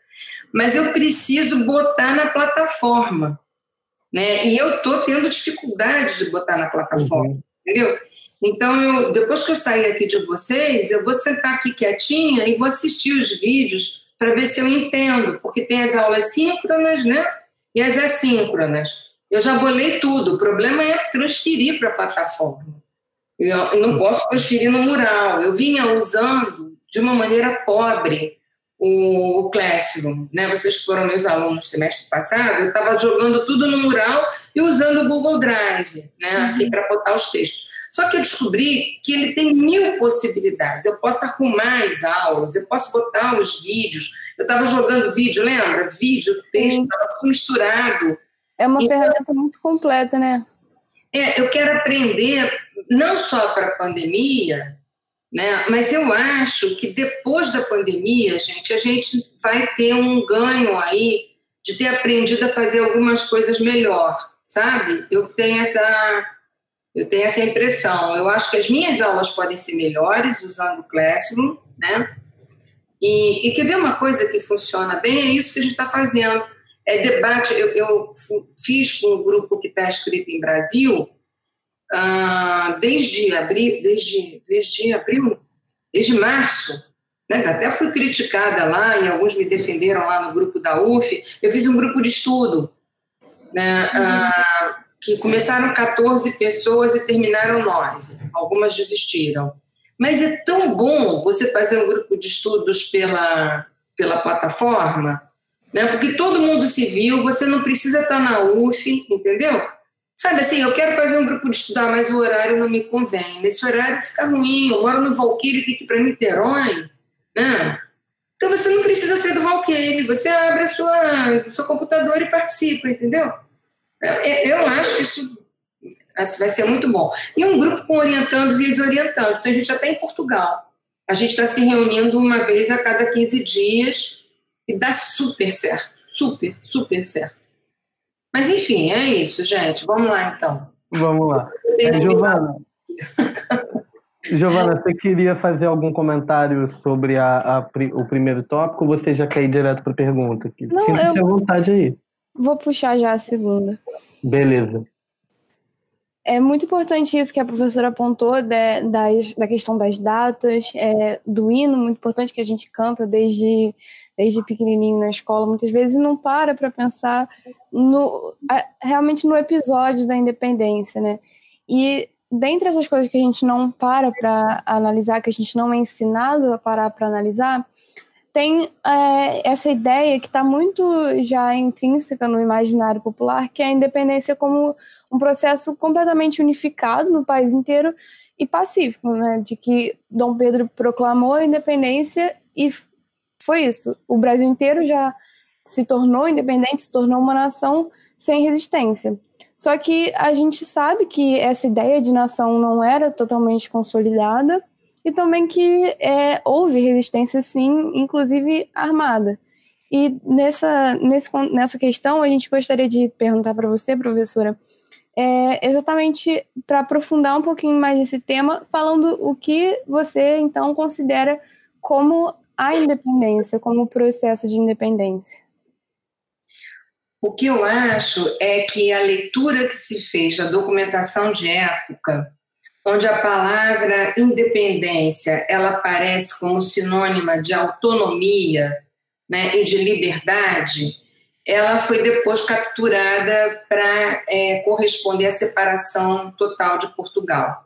mas eu preciso botar na plataforma. Né? E eu estou tendo dificuldade de botar na plataforma, uhum. entendeu? Então, eu, depois que eu sair aqui de vocês, eu vou sentar aqui quietinha e vou assistir os vídeos para ver se eu entendo, porque tem as aulas síncronas, né? E as assíncronas. Eu já bolei tudo, o problema é transferir para a plataforma. Eu, não posso transferir no mural. Eu vinha usando de uma maneira pobre o, o Classroom, né? Vocês que foram meus alunos no semestre passado, eu estava jogando tudo no mural e usando o Google Drive, né? Assim, uhum. para botar os textos. Só que eu descobri que ele tem mil possibilidades. Eu posso arrumar as aulas, eu posso botar os vídeos. Eu estava jogando vídeo, lembra? Vídeo, texto, estava tudo misturado. É uma então, ferramenta muito completa, né? É, eu quero aprender não só para a pandemia, né, mas eu acho que depois da pandemia, gente, a gente vai ter um ganho aí de ter aprendido a fazer algumas coisas melhor, sabe? Eu tenho essa eu tenho essa impressão. Eu acho que as minhas aulas podem ser melhores usando o Classroom, né? E, e quer ver uma coisa que funciona bem? É isso que a gente está fazendo. É debate. Eu, eu, fiz com o um grupo que está escrito em Brasil uh, desde abril, desde, desde abril, desde março. Né? Até fui criticada lá e alguns me defenderam lá no grupo da UF. Eu fiz um grupo de estudo. Né? Uh, que começaram 14 pessoas e terminaram 9. Algumas desistiram. Mas é tão bom você fazer um grupo de estudos pela, pela plataforma, né? porque todo mundo se viu, você não precisa estar na UF, entendeu? Sabe assim, eu quero fazer um grupo de estudar, mas o horário não me convém. Nesse horário fica ruim, eu moro no Valqueire, tem que ir para Niterói, né? Então você não precisa ser do Valqueire, você abre a sua, o seu computador e participa, entendeu? Eu acho que isso vai ser muito bom. E um grupo com orientandos e ex-orientandos. Então, a gente já está em Portugal. A gente está se reunindo uma vez a cada 15 dias e dá super certo. Super, super certo. Mas, enfim, é isso, gente. Vamos lá, então. Vamos lá. É, Giovana, Giovana, você queria fazer algum comentário sobre a, a, o primeiro tópico ou você já quer ir direto para a pergunta? Sinta-se eu... à vontade aí. Vou puxar já a segunda. Beleza. É muito importante isso que a professora apontou de, das, da questão das datas, é, do hino, muito importante que a gente canta desde, desde pequenininho na escola, muitas vezes e não para para pensar no, realmente no episódio da independência, né? E dentre essas coisas que a gente não para para analisar, que a gente não é ensinado a parar para analisar, tem é, essa ideia que está muito já intrínseca no imaginário popular, que é a independência como um processo completamente unificado no país inteiro e pacífico, né? De que Dom Pedro proclamou a independência e foi isso. O Brasil inteiro já se tornou independente, se tornou uma nação sem resistência. Só que a gente sabe que essa ideia de nação não era totalmente consolidada e também que é, houve resistência, sim, inclusive armada. E nessa, nesse, nessa questão, a gente gostaria de perguntar para você, professora, é, exatamente para aprofundar um pouquinho mais esse tema, falando o que você, então, considera como a independência, como o processo de independência. O que eu acho é que a leitura que se fez da documentação de época onde a palavra independência ela aparece como sinônima de autonomia né, e de liberdade, ela foi depois capturada para é, corresponder à separação total de Portugal.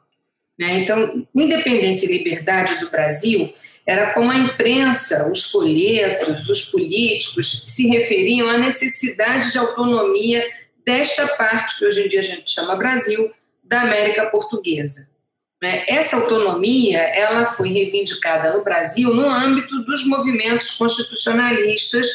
Né? Então, independência e liberdade do Brasil era como a imprensa, os folhetos, os políticos se referiam à necessidade de autonomia desta parte que hoje em dia a gente chama Brasil, da América Portuguesa. Né? Essa autonomia ela foi reivindicada no Brasil no âmbito dos movimentos constitucionalistas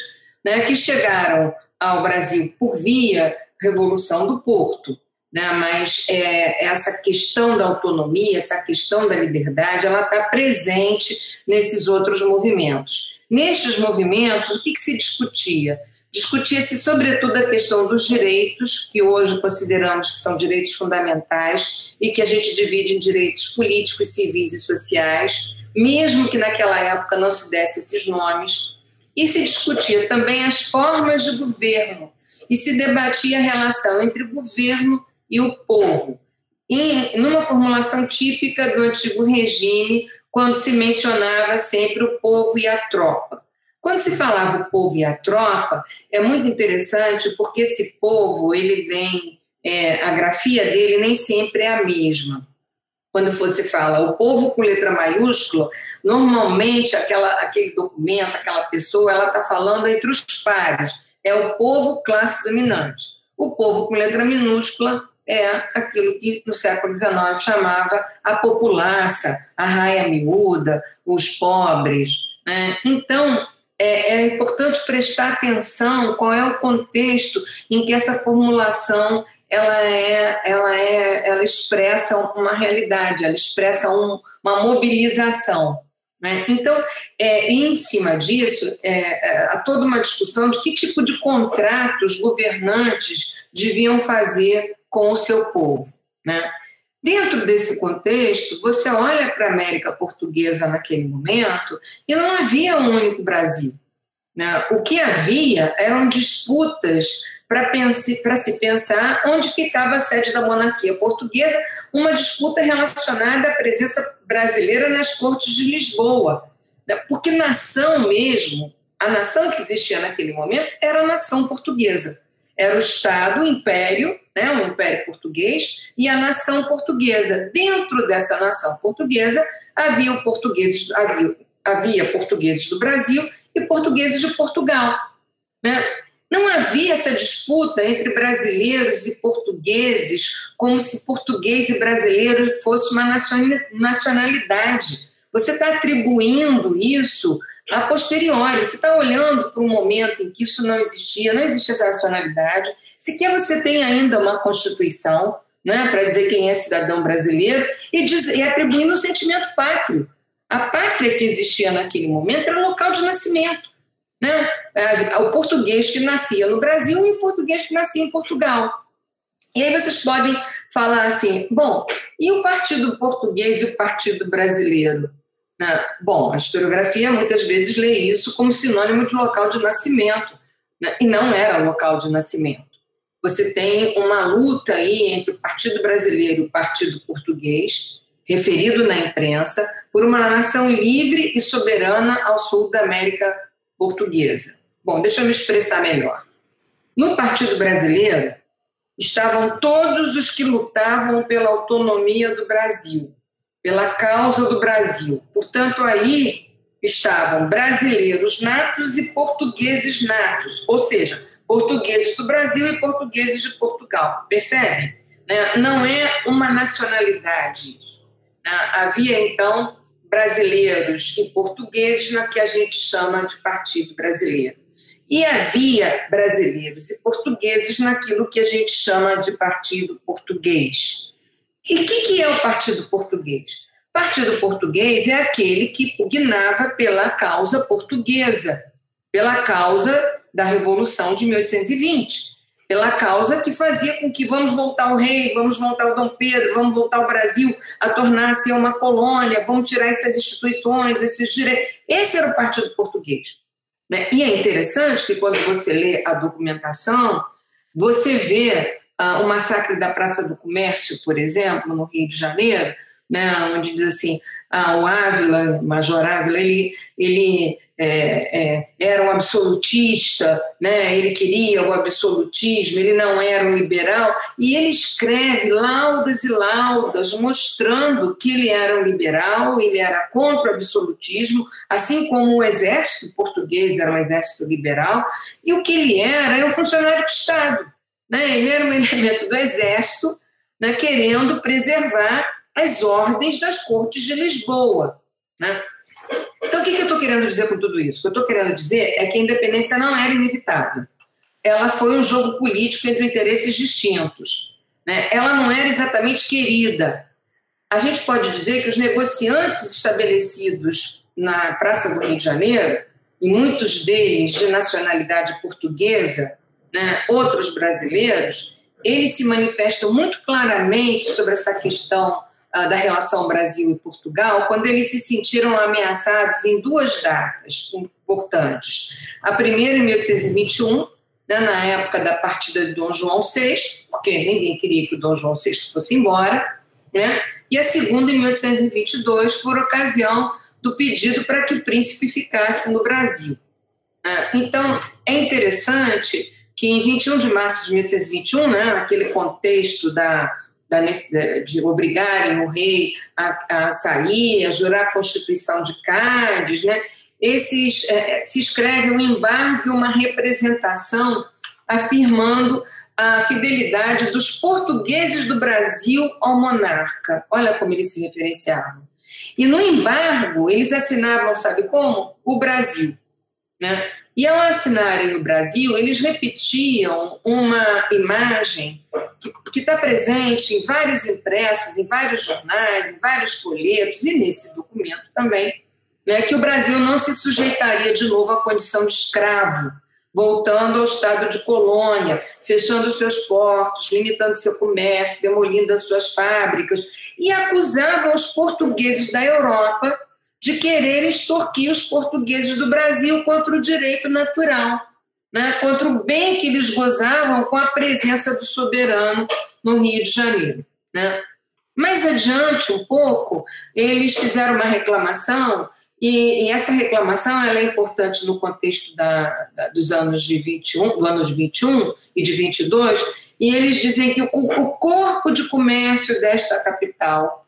né, que chegaram ao Brasil por via Revolução do Porto. Né? Mas é, essa questão da autonomia, essa questão da liberdade, ela está presente nesses outros movimentos. Nestes movimentos, o que, que se discutia? Discutia-se, sobretudo, a questão dos direitos, que hoje consideramos que são direitos fundamentais e que a gente divide em direitos políticos, civis e sociais, mesmo que naquela época não se desse esses nomes. E se discutia também as formas de governo e se debatia a relação entre o governo e o povo, em numa formulação típica do antigo regime, quando se mencionava sempre o povo e a tropa. Quando se falava o povo e a tropa, é muito interessante porque esse povo, ele vem, é, a grafia dele nem sempre é a mesma. Quando você fala o povo com letra maiúscula, normalmente aquela, aquele documento, aquela pessoa, ela está falando entre os pares. É o povo classe dominante. O povo com letra minúscula é aquilo que no século XIX chamava a populaça, a raia miúda, os pobres. Né? Então, é, é importante prestar atenção qual é o contexto em que essa formulação ela é, ela é, ela expressa uma realidade, ela expressa um, uma mobilização. Né? Então, é, em cima disso, é, é, há toda uma discussão de que tipo de contratos governantes deviam fazer com o seu povo. Né? Dentro desse contexto, você olha para a América Portuguesa naquele momento e não havia um único Brasil. Né? O que havia eram disputas para se pensar onde ficava a sede da monarquia portuguesa, uma disputa relacionada à presença brasileira nas cortes de Lisboa. Né? Porque nação mesmo, a nação que existia naquele momento era a nação portuguesa. Era o Estado, o Império, né, o Império Português, e a nação portuguesa. Dentro dessa nação portuguesa havia portugueses, havia, havia portugueses do Brasil e portugueses de Portugal. Né? Não havia essa disputa entre brasileiros e portugueses, como se português e brasileiro fosse uma nacionalidade. Você está atribuindo isso a posteriori, você está olhando para um momento em que isso não existia, não existia essa nacionalidade, sequer você tem ainda uma Constituição né, para dizer quem é cidadão brasileiro e, diz, e atribuindo um sentimento pátrio. A pátria que existia naquele momento era o local de nascimento. Né? O português que nascia no Brasil e o português que nascia em Portugal. E aí vocês podem falar assim: bom, e o Partido Português e o Partido Brasileiro? Né? Bom, a historiografia muitas vezes lê isso como sinônimo de local de nascimento, né? e não era local de nascimento. Você tem uma luta aí entre o Partido Brasileiro e o Partido Português, referido na imprensa, por uma nação livre e soberana ao sul da América Portuguesa. Bom, deixa eu me expressar melhor. No Partido Brasileiro estavam todos os que lutavam pela autonomia do Brasil, pela causa do Brasil. Portanto, aí estavam brasileiros natos e portugueses natos, ou seja, portugueses do Brasil e portugueses de Portugal. Percebe? Né? Não é uma nacionalidade isso. Né? Havia, então, brasileiros e portugueses na que a gente chama de Partido Brasileiro. E havia brasileiros e portugueses naquilo que a gente chama de Partido Português. E o que, que é o Partido Português? Partido Português é aquele que pugnava pela causa portuguesa, pela causa da Revolução de 1820 pela causa que fazia com que vamos voltar o rei, vamos voltar o Dom Pedro, vamos voltar o Brasil a tornar-se uma colônia, vamos tirar essas instituições, esses direitos. Esse era o Partido Português. Né? E é interessante que quando você lê a documentação, você vê uh, o massacre da Praça do Comércio, por exemplo, no Rio de Janeiro, né, onde diz assim, ah, o Ávila, o Major Ávila, ele, ele é, é, era um absolutista, né? ele queria o absolutismo, ele não era um liberal, e ele escreve laudas e laudas mostrando que ele era um liberal, ele era contra o absolutismo, assim como o exército português era um exército liberal, e o que ele era é um funcionário de Estado. Né? Ele era um elemento do exército né? querendo preservar as ordens das cortes de Lisboa. Né? Então, o que, que eu estou querendo dizer com tudo isso? O que eu estou querendo dizer é que a independência não era inevitável. Ela foi um jogo político entre interesses distintos. Né? Ela não era exatamente querida. A gente pode dizer que os negociantes estabelecidos na Praça do Rio de Janeiro, e muitos deles de nacionalidade portuguesa, né, outros brasileiros, eles se manifestam muito claramente sobre essa questão da relação Brasil e Portugal, quando eles se sentiram ameaçados em duas datas importantes. A primeira, em 1821, né, na época da partida de Dom João VI, porque ninguém queria que o Dom João VI fosse embora, né? e a segunda, em 1822, por ocasião do pedido para que o príncipe ficasse no Brasil. Né. Então, é interessante que em 21 de março de 1821, né, naquele contexto da da, de obrigarem o rei a, a, sair, a jurar a Constituição de Cádiz, né? Esses, é, se escreve um embargo e uma representação afirmando a fidelidade dos portugueses do Brasil ao monarca. Olha como eles se referenciavam. E no embargo, eles assinavam, sabe como? O Brasil. Né? E ao assinarem o Brasil, eles repetiam uma imagem que está presente em vários impressos, em vários jornais, em vários folhetos e nesse documento também, né, que o Brasil não se sujeitaria de novo à condição de escravo, voltando ao estado de colônia, fechando seus portos, limitando seu comércio, demolindo as suas fábricas, e acusavam os portugueses da Europa de querer extorquir os portugueses do Brasil contra o direito natural, né, contra o bem que eles gozavam com a presença do soberano no Rio de Janeiro. Né. Mais adiante, um pouco, eles fizeram uma reclamação e, e, essa reclamação é importante no contexto da, da, dos anos de 21, do anos 21 e de 22, e eles dizem que o, o corpo de comércio desta capital,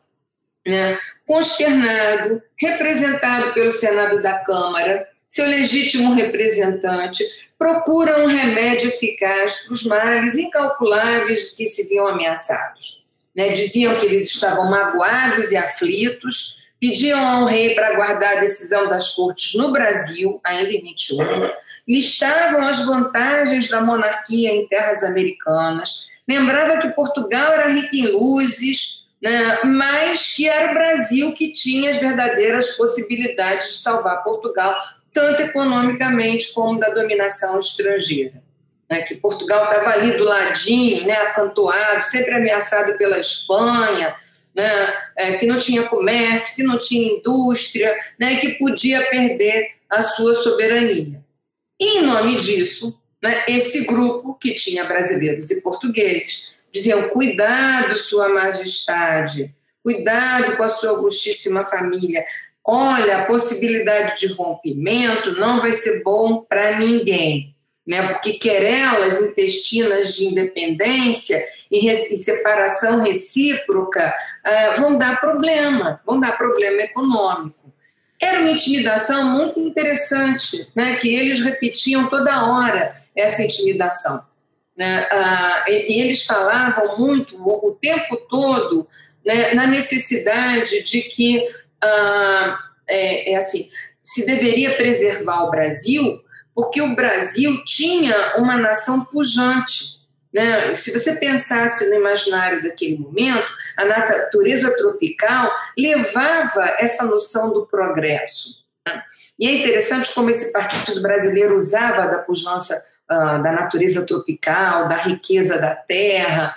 né, consternado, representado pelo Senado da Câmara, seu legítimo representante, procura um remédio eficaz para os males incalculáveis que se viam ameaçados. Né, diziam que eles estavam magoados e aflitos, pediam ao rei para aguardar a decisão das cortes no Brasil, ainda em 21, listavam as vantagens da monarquia em terras americanas, lembrava que Portugal era rica em luzes, né, mas que era o Brasil que tinha as verdadeiras possibilidades de salvar Portugal, tanto economicamente como da dominação estrangeira. Né, que Portugal estava ali do ladinho, né, acantoado, sempre ameaçado pela Espanha, né, é, que não tinha comércio, que não tinha indústria, né, que podia perder a sua soberania. E, em nome disso, né, esse grupo, que tinha brasileiros e portugueses, diziam: cuidado, Sua Majestade, cuidado com a sua augustíssima família. Olha, a possibilidade de rompimento não vai ser bom para ninguém né? porque querelas intestinas de independência e, e separação recíproca uh, vão dar problema, vão dar problema econômico. Era uma intimidação muito interessante, né? que eles repetiam toda hora essa intimidação. Né? Uh, e, e, eles falavam muito, o, o tempo todo, né, na necessidade de que, uh, é, é assim, se deveria preservar o Brasil porque o Brasil tinha uma nação pujante. Né? Se você pensasse no imaginário daquele momento, a natureza tropical levava essa noção do progresso. Né? E é interessante como esse Partido Brasileiro usava da pujança uh, da natureza tropical, da riqueza da terra.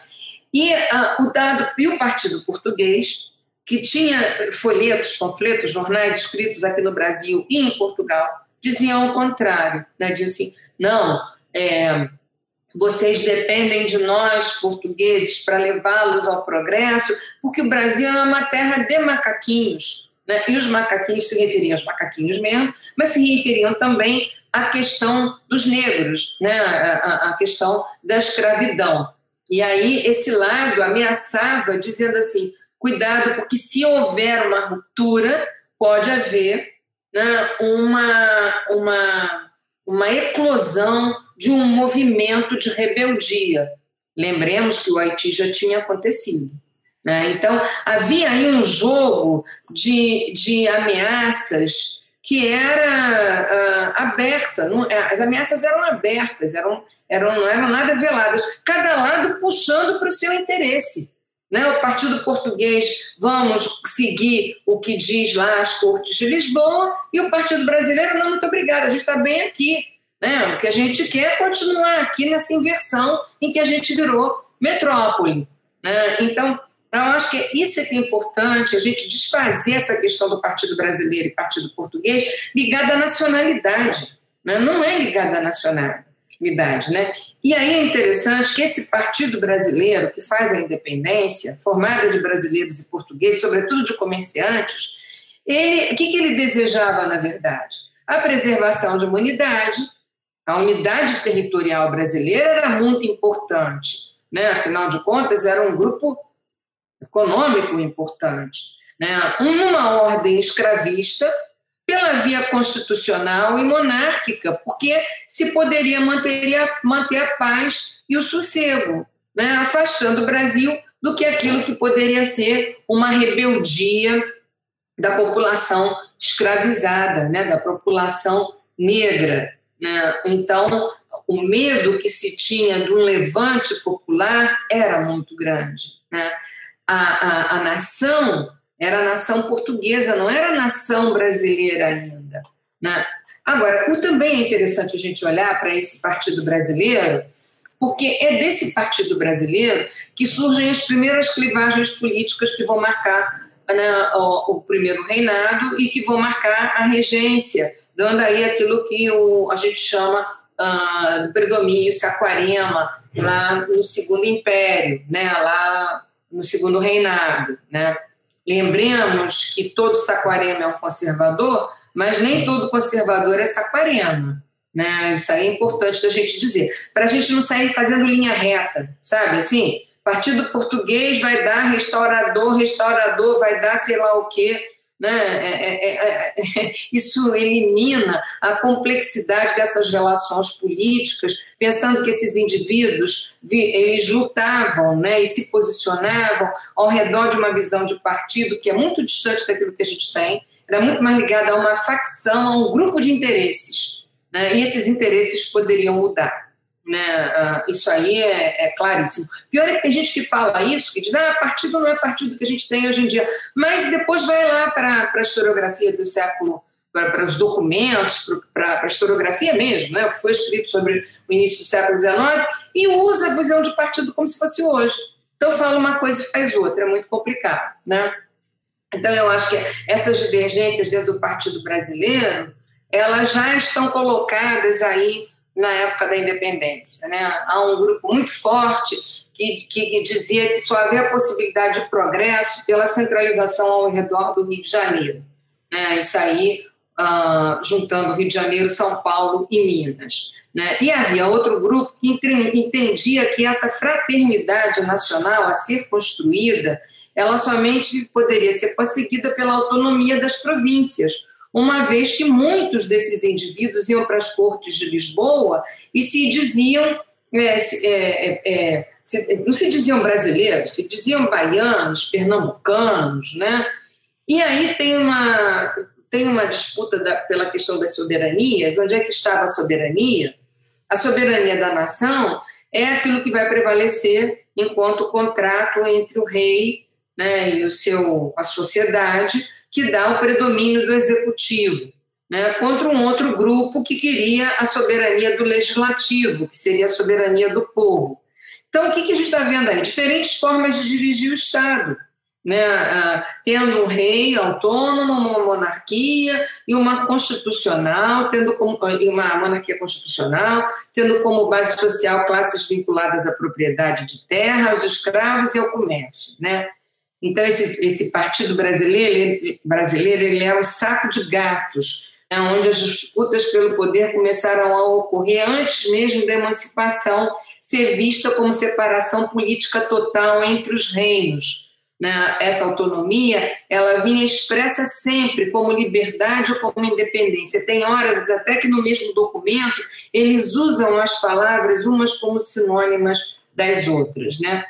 E uh, o dado e o Partido Português, que tinha folhetos, panfletos, jornais escritos aqui no Brasil e em Portugal, diziam o contrário, né? Diziam assim, não, é, vocês dependem de nós, portugueses, para levá-los ao progresso, porque o Brasil é uma terra de macaquinhos, né? E os macaquinhos se referiam aos macaquinhos mesmo, mas se referiam também à questão dos negros, né? a, a questão da escravidão. E aí esse lado ameaçava, dizendo assim, cuidado, porque se houver uma ruptura, pode haver né, uma, uma, uma eclosão de um movimento de rebeldia. Lembremos que o Haiti já tinha acontecido. Né? Então, havia aí um jogo de, de ameaças que era uh, aberta, não, é, as ameaças eram abertas, eram, eram, não eram nada veladas, cada lado puxando para o seu interesse. Né? O Partido Português, vamos seguir o que diz lá as Cortes de Lisboa, e o Partido Brasileiro, não, muito obrigada, a gente está bem aqui. Né? O que a gente quer é continuar aqui nessa inversão em que a gente virou metrópole. Né? Então, eu acho que isso é que é importante, a gente desfazer essa questão do Partido Brasileiro e Partido Português ligada à nacionalidade. Né? Não é ligada à nacionalidade. Né? E aí é interessante que esse Partido Brasileiro, que faz a independência, formada de brasileiros e portugueses, sobretudo de comerciantes, ele, o que, que ele desejava, na verdade? A preservação de uma unidade, a unidade territorial brasileira era muito importante, né? afinal de contas, era um grupo econômico importante. Né? Uma ordem escravista pela via constitucional e monárquica, porque se poderia manter a, manter a paz e o sossego, né? afastando o Brasil do que aquilo que poderia ser uma rebeldia da população escravizada, né? da população negra. Né? Então, o medo que se tinha de um levante popular era muito grande. Né? A, a, a nação era a nação portuguesa, não era a nação brasileira ainda. Né? Agora, o também é interessante a gente olhar para esse partido brasileiro, porque é desse partido brasileiro que surgem as primeiras clivagens políticas que vão marcar né, o, o, primeiro reinado e que vão marcar a regência, dando aí aquilo que o, a gente chama uh, do predomínio saquarema lá no segundo império, né, lá no segundo reinado, né. Lembremos que todo saquarema é um conservador, mas nem todo conservador é saquarema. Né? Isso aí é importante da gente dizer. Para a gente não sair fazendo linha reta, sabe? Assim, partido português vai dar restaurador, restaurador vai dar sei lá o quê. Né? É, é, é, é isso elimina a complexidade dessas relações políticas, pensando que esses indivíduos eles lutavam né, e se posicionavam ao redor de uma visão de partido que é muito distante daquilo que a gente tem, era muito mais ligada a uma facção, a um grupo de interesses. Né? E esses interesses poderiam mudar. Né? Uh, isso aí é, é, claríssimo. Pior é que tem gente que fala isso, que diz, ah, partido não é partido que a gente tem hoje em dia. Mas depois vai lá para a historiografia do século, para os documentos, para a historiografia mesmo, né? o que foi escrito sobre o início do século XIX, e usa a visão de partido como se fosse hoje. Então fala uma coisa e faz outra, é muito complicado. Né? Então eu acho que essas divergências dentro do Partido Brasileiro elas já estão colocadas aí na época da independência. Né? Há um grupo muito forte que, que dizia que só havia possibilidade de progresso pela centralização ao redor do Rio de Janeiro. Né? Isso aí, uh, juntando Rio de Janeiro, São Paulo e Minas. Né? E havia outro grupo que entendia que essa fraternidade nacional a ser construída, ela somente poderia ser conseguida pela autonomia das províncias, uma vez que muitos desses indivíduos iam para as cortes de Lisboa e se diziam, é, é, é, se, não se diziam brasileiros, se diziam baianos, pernambucanos, né? E aí tem uma, tem uma disputa da, pela questão das soberanias, onde é que estava a soberania? A soberania da nação é aquilo que vai prevalecer enquanto contrato entre o rei né, e o seu, a sociedade, que dá o predomínio do executivo, né, contra um outro grupo que queria a soberania do legislativo, que seria a soberania do povo. Então, o que, que a gente está vendo aí? Diferentes formas de dirigir o Estado. Né, tendo um rei autônomo, uma monarquia e uma constitucional, tendo como, uma monarquia constitucional, tendo como base social classes vinculadas à propriedade de terra, aos escravos e ao comércio. Né? Então, esse, esse partido brasileiro, ele, brasileiro, ele é um saco de gatos, né, onde as disputas pelo poder começaram a ocorrer antes mesmo da emancipação ser vista como separação política total entre os reinos. Né? Essa autonomia, ela vinha expressa sempre como liberdade ou como independência. Tem horas até que no mesmo documento eles usam as palavras umas como sinônimas das outras, né?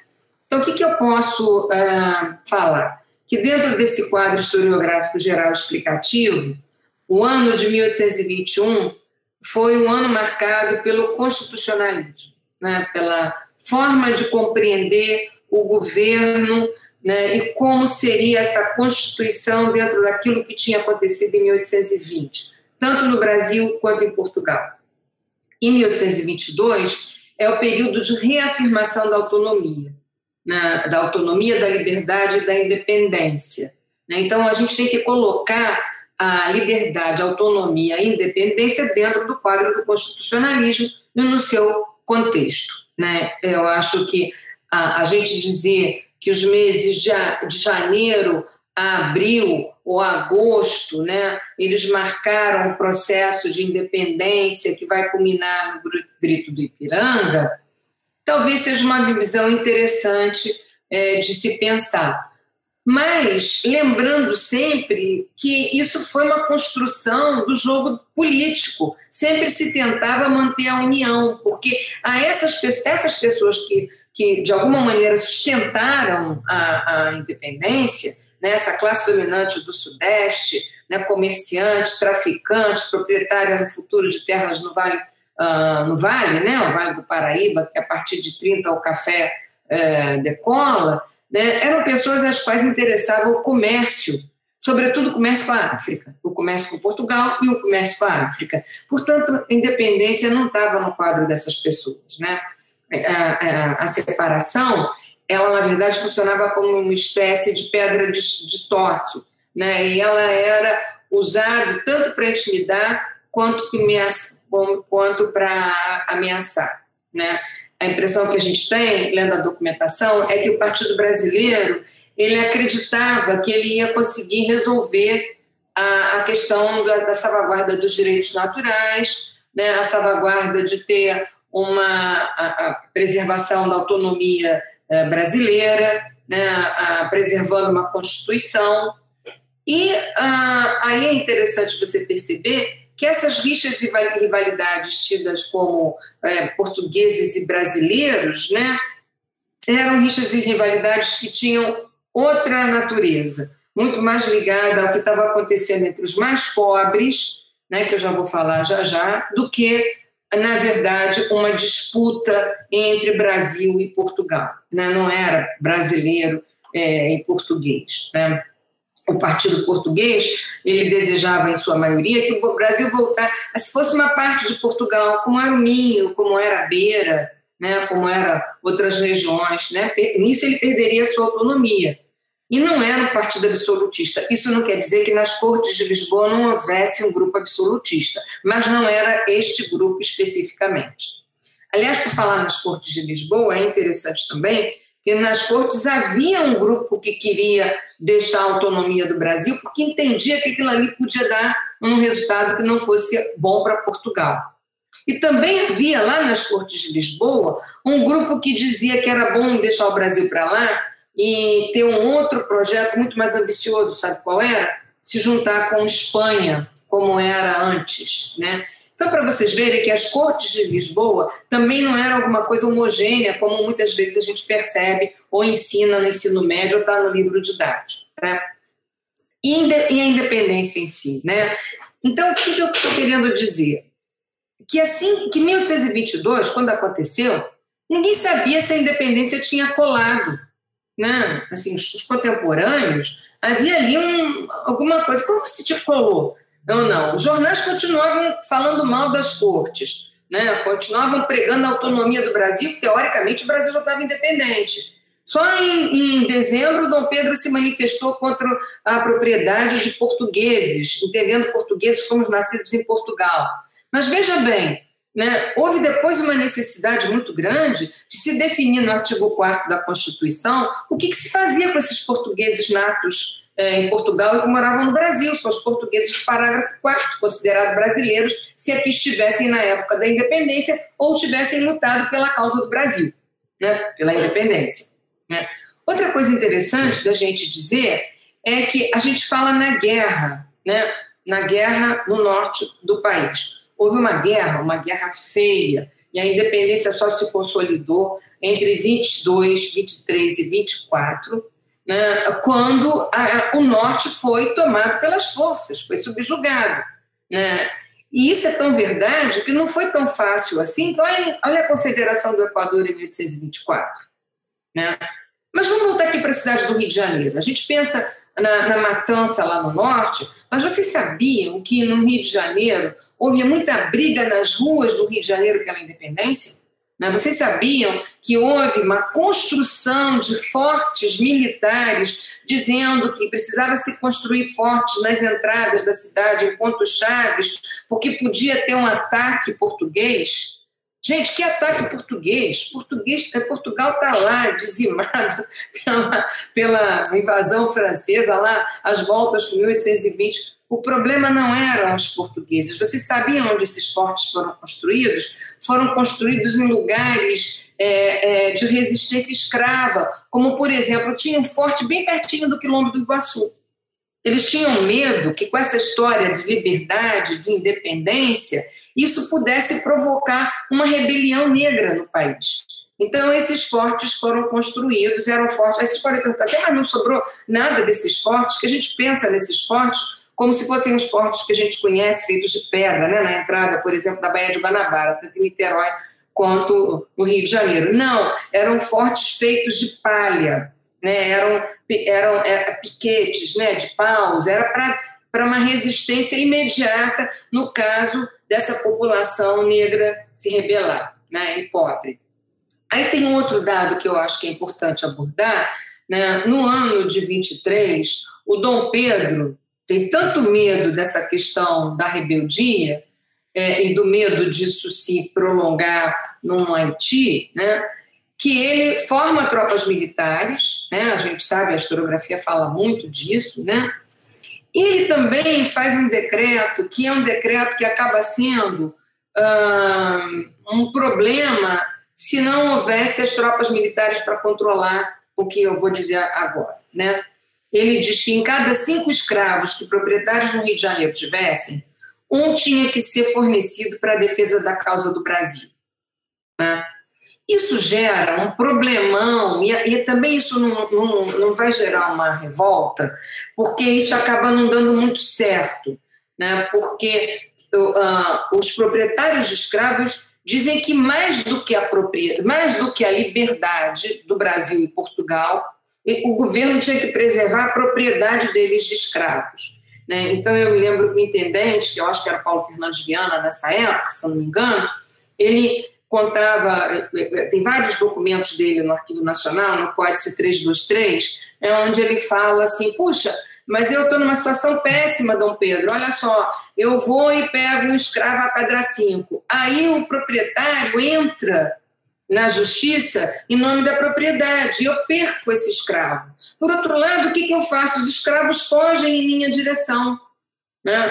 Então, o que, que eu posso uh, falar? Que dentro desse quadro historiográfico geral explicativo, o ano de 1821 foi um ano marcado pelo constitucionalismo, né, pela forma de compreender o governo né, e como seria essa Constituição dentro daquilo que tinha acontecido em 1820, tanto no Brasil quanto em Portugal. Em 1822 é o período de reafirmação da autonomia na, da autonomia, da liberdade e da independência. Né? Então, a gente tem que colocar a liberdade, a autonomia a independência dentro do quadro do constitucionalismo e no seu contexto. Né? Eu acho que a, a gente dizer que os meses de, de janeiro a abril ou agosto, né, eles marcaram o processo de independência que vai culminar no grito do Ipiranga, talvez seja uma divisão interessante é, de se pensar. Mas lembrando sempre que isso foi uma construção do jogo político, sempre se tentava manter a união, porque a essas, essas pessoas que, que de alguma maneira sustentaram a, a independência, né, essa classe dominante do Sudeste, né, comerciante, traficante, proprietária no futuro de terras no Vale uh, no Vale, né, o Vale do Paraíba, que a partir de 30 o café uh, decola, né, eram pessoas às quais interessava o comércio, sobretudo o comércio com a África, o comércio com Portugal e o comércio com a África. Portanto, independência não estava no quadro dessas pessoas. Né? A, a, a separação, ela na verdade funcionava como uma espécie de pedra de, de toque, né? e ela era usada tanto para intimidar quanto, quanto para ameaçar. Né? A impressão que a gente tem, lendo a documentação, é que o Partido Brasileiro ele acreditava que ele ia conseguir resolver a, a questão da, da, salvaguarda dos direitos naturais, né, a salvaguarda de ter uma a, a preservação da autonomia eh, brasileira, né, a, preservando uma constituição. E ah, aí é interessante você perceber que essas rixas e rivalidades tidas como é, portugueses e brasileiros, né, eram rixas e rivalidades que tinham outra natureza, muito mais ligada ao que estava acontecendo entre os mais pobres, né, que eu já vou falar já já, do que, na verdade, uma disputa entre Brasil e Portugal. Né? Não era brasileiro é, e português. Né? O Partido Português ele desejava, em sua maioria, que o Brasil voltasse, se fosse uma parte de Portugal, como era o Minho, como era a Beira, né, como era outras regiões, né, nisso ele perderia sua autonomia. E não era um partido absolutista. Isso não quer dizer que nas Cortes de Lisboa não houvesse um grupo absolutista, mas não era este grupo especificamente. Aliás, por falar nas Cortes de Lisboa, é interessante também que nas Cortes havia um grupo que queria deixar a autonomia do Brasil, porque entendia que aquilo ali podia dar um resultado que não fosse bom para Portugal. E também havia lá nas Cortes de Lisboa um grupo que dizia que era bom deixar o Brasil para lá e ter um outro projeto muito mais ambicioso, sabe qual era? Se juntar com Espanha, como era antes, né? Então, para vocês verem que as cortes de Lisboa também não eram alguma coisa homogênea, como muitas vezes a gente percebe ou ensina no ensino médio ou está no livro didático. Né? E a independência em si. Né? Então, o que, eu estou querendo dizer? Que assim, que 1822, quando aconteceu, ninguém sabia se a independência tinha colado né, assim, os, contemporâneos, havia ali um, alguma coisa. Como se te colou? Não, não. Os jornais continuavam falando mal das cortes, né? continuavam pregando a autonomia do Brasil, teoricamente o Brasil já estava independente. Só em, em, dezembro, Dom Pedro se manifestou contra a propriedade de portugueses, entendendo portugueses como os nascidos em Portugal. Mas veja bem, né? Houve depois uma necessidade muito grande de se definir no artigo 4 da Constituição o que, que se fazia com esses portugueses natos é, em Portugal e que moravam no Brasil, são os portugueses do parágrafo 4 considerados brasileiros, se aqui estivessem na época da independência ou tivessem lutado pela causa do Brasil, né? pela independência. Né? Outra coisa interessante da gente dizer é que a gente fala na guerra, né? na guerra no norte do país houve uma guerra, uma guerra feia, e a independência só se consolidou entre 22, 23 e 24, né, quando a, o norte foi tomado pelas forças, foi subjugado. Né? E isso é tão verdade que não foi tão fácil assim. Então, olha, olha a Confederação do Equador em 1824. Né? Mas vamos voltar aqui para a cidade do Rio de Janeiro. A gente pensa na, na matança lá no norte, mas vocês sabiam que no Rio de Janeiro houve muita briga nas ruas do Rio de Janeiro pela independência? Né? Vocês sabiam que houve uma construção de fortes militares dizendo que precisava se construir fortes nas entradas da cidade, em pontos chaves, porque podia ter um ataque português? Gente, que ataque português? português Portugal está lá dizimado pela, pela invasão francesa, lá às voltas com 1820. O problema não eram os portugueses. Vocês sabiam onde esses fortes foram construídos? Foram construídos em lugares é, é, de resistência escrava, como, por exemplo, tinha um forte bem pertinho do quilombo do Iguaçu. Eles tinham medo que, com essa história de liberdade, de independência, isso pudesse provocar uma rebelião negra no país. Então, esses fortes foram construídos, eram fortes. Aí vocês podem perguntar assim: ah, não sobrou nada desses fortes, que a gente pensa nesses fortes como se fossem os fortes que a gente conhece, feitos de pedra, né? na entrada, por exemplo, da Baía de Guanabara, tanto em Niterói quanto no Rio de Janeiro. Não, eram fortes feitos de palha, né? eram, eram é, piquetes né? de paus, era para uma resistência imediata no caso dessa população negra se rebelar né? e pobre. Aí tem um outro dado que eu acho que é importante abordar. Né? No ano de 23, o Dom Pedro tem tanto medo dessa questão da rebeldia é, e do medo disso se prolongar no Haiti, né? que ele forma tropas militares, né? a gente sabe, a historiografia fala muito disso, né? Ele também faz um decreto, que é um decreto que acaba sendo um problema se não houvesse as tropas militares para controlar o que eu vou dizer agora. Né? Ele diz que em cada cinco escravos que proprietários no Rio de Janeiro tivessem, um tinha que ser fornecido para a defesa da causa do Brasil. Né? Isso gera um problemão, e, e também isso não, não, não, vai gerar uma revolta, porque isso acaba não dando muito certo, né? porque uh, os proprietários de escravos dizem que mais do que a mais do que a liberdade do Brasil e Portugal, o governo tinha que preservar a propriedade deles de escravos. Né? Então eu me lembro que o intendente, que eu acho que era Paulo Fernandes Viana nessa época, se eu não me engano, ele contava, tem vários documentos dele no Arquivo Nacional, no Códice 323, é onde ele fala assim, puxa, mas eu estou numa situação péssima, Dom Pedro. Olha só, eu vou e pego um escravo a pedra cinco. Aí o proprietário entra na justiça em nome da propriedade eu perco esse escravo. Por outro lado, o que, que eu faço? Os escravos fogem em minha direção. Né?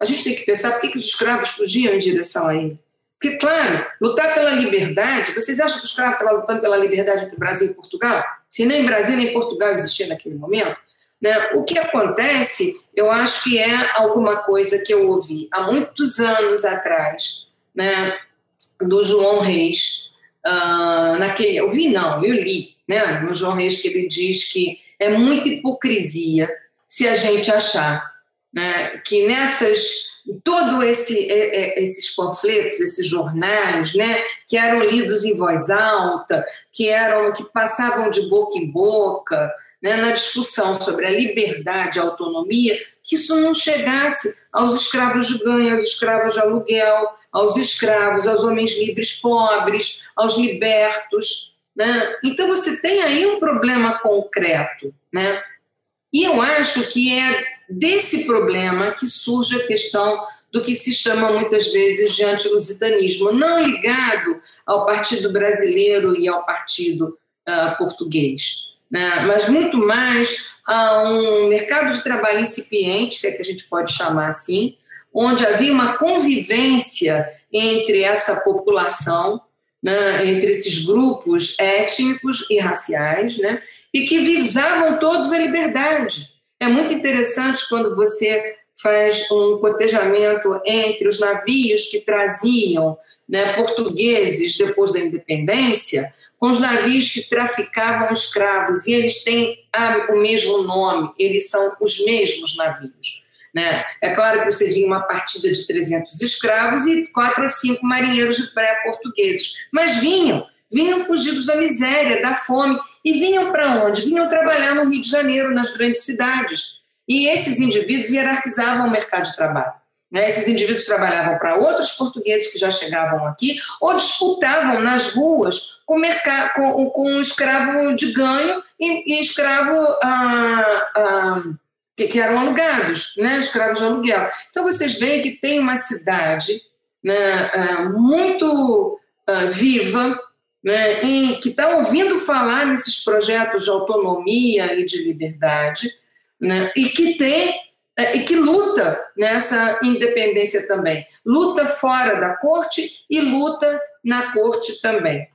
A gente tem que pensar por que, que os escravos fugiam em direção a ele. Porque, claro, lutar pela liberdade, vocês acham que os escravos estavam lutando pela liberdade entre Brasil e Portugal? Se nem Brasil nem Portugal existia naquele momento? Né? O que acontece, eu acho que é alguma coisa que eu ouvi há muitos anos atrás, né, do João Reis, uh, naquele, eu vi não, eu li, né, no João Reis que ele diz que é muita hipocrisia se a gente achar né, que nessas todo esse, esses panfletos, esses jornais, né, que eram lidos em voz alta, que eram que passavam de boca em boca, né, na discussão sobre a liberdade, a autonomia, que isso não chegasse aos escravos de ganho, aos escravos de aluguel, aos escravos, aos homens livres pobres, aos libertos. Né? Então você tem aí um problema concreto. Né? E eu acho que é desse problema que surge a questão do que se chama muitas vezes de antilusitanismo, não ligado ao Partido Brasileiro e ao Partido uh, Português né? mas muito mais a um mercado de trabalho incipiente, se é que a gente pode chamar assim, onde havia uma convivência entre essa população, né? entre esses grupos étnicos e raciais, né? e que visavam todos a liberdade. É muito interessante quando você faz um cotejamento entre os navios que traziam né, portugueses depois da independência, com os navios que traficavam escravos, e eles têm o mesmo nome, eles são os mesmos navios. Né? É claro que você via uma partida de 300 escravos e quatro ou cinco marinheiros de pré-portugueses, mas vinham, vinham fugidos da miséria, da fome, e vinham para onde? Vinham trabalhar no Rio de Janeiro, nas grandes cidades. E esses indivíduos hierarquizavam o mercado de trabalho. Né? Esses indivíduos trabalhavam para outros portugueses que já chegavam aqui ou disputavam nas ruas com, mercado, com, com um escravo de ganho e, e escravo ah, ah, que, que, eram alugados, né? escravos de aluguel. Então vocês veem que tem uma cidade né, ah, muito ah, viva, né, em, que está ouvindo falar nesses projetos de autonomia e de liberdade, né, e que tem é, e que luta nessa independência também. Luta fora da corte e luta na corte também.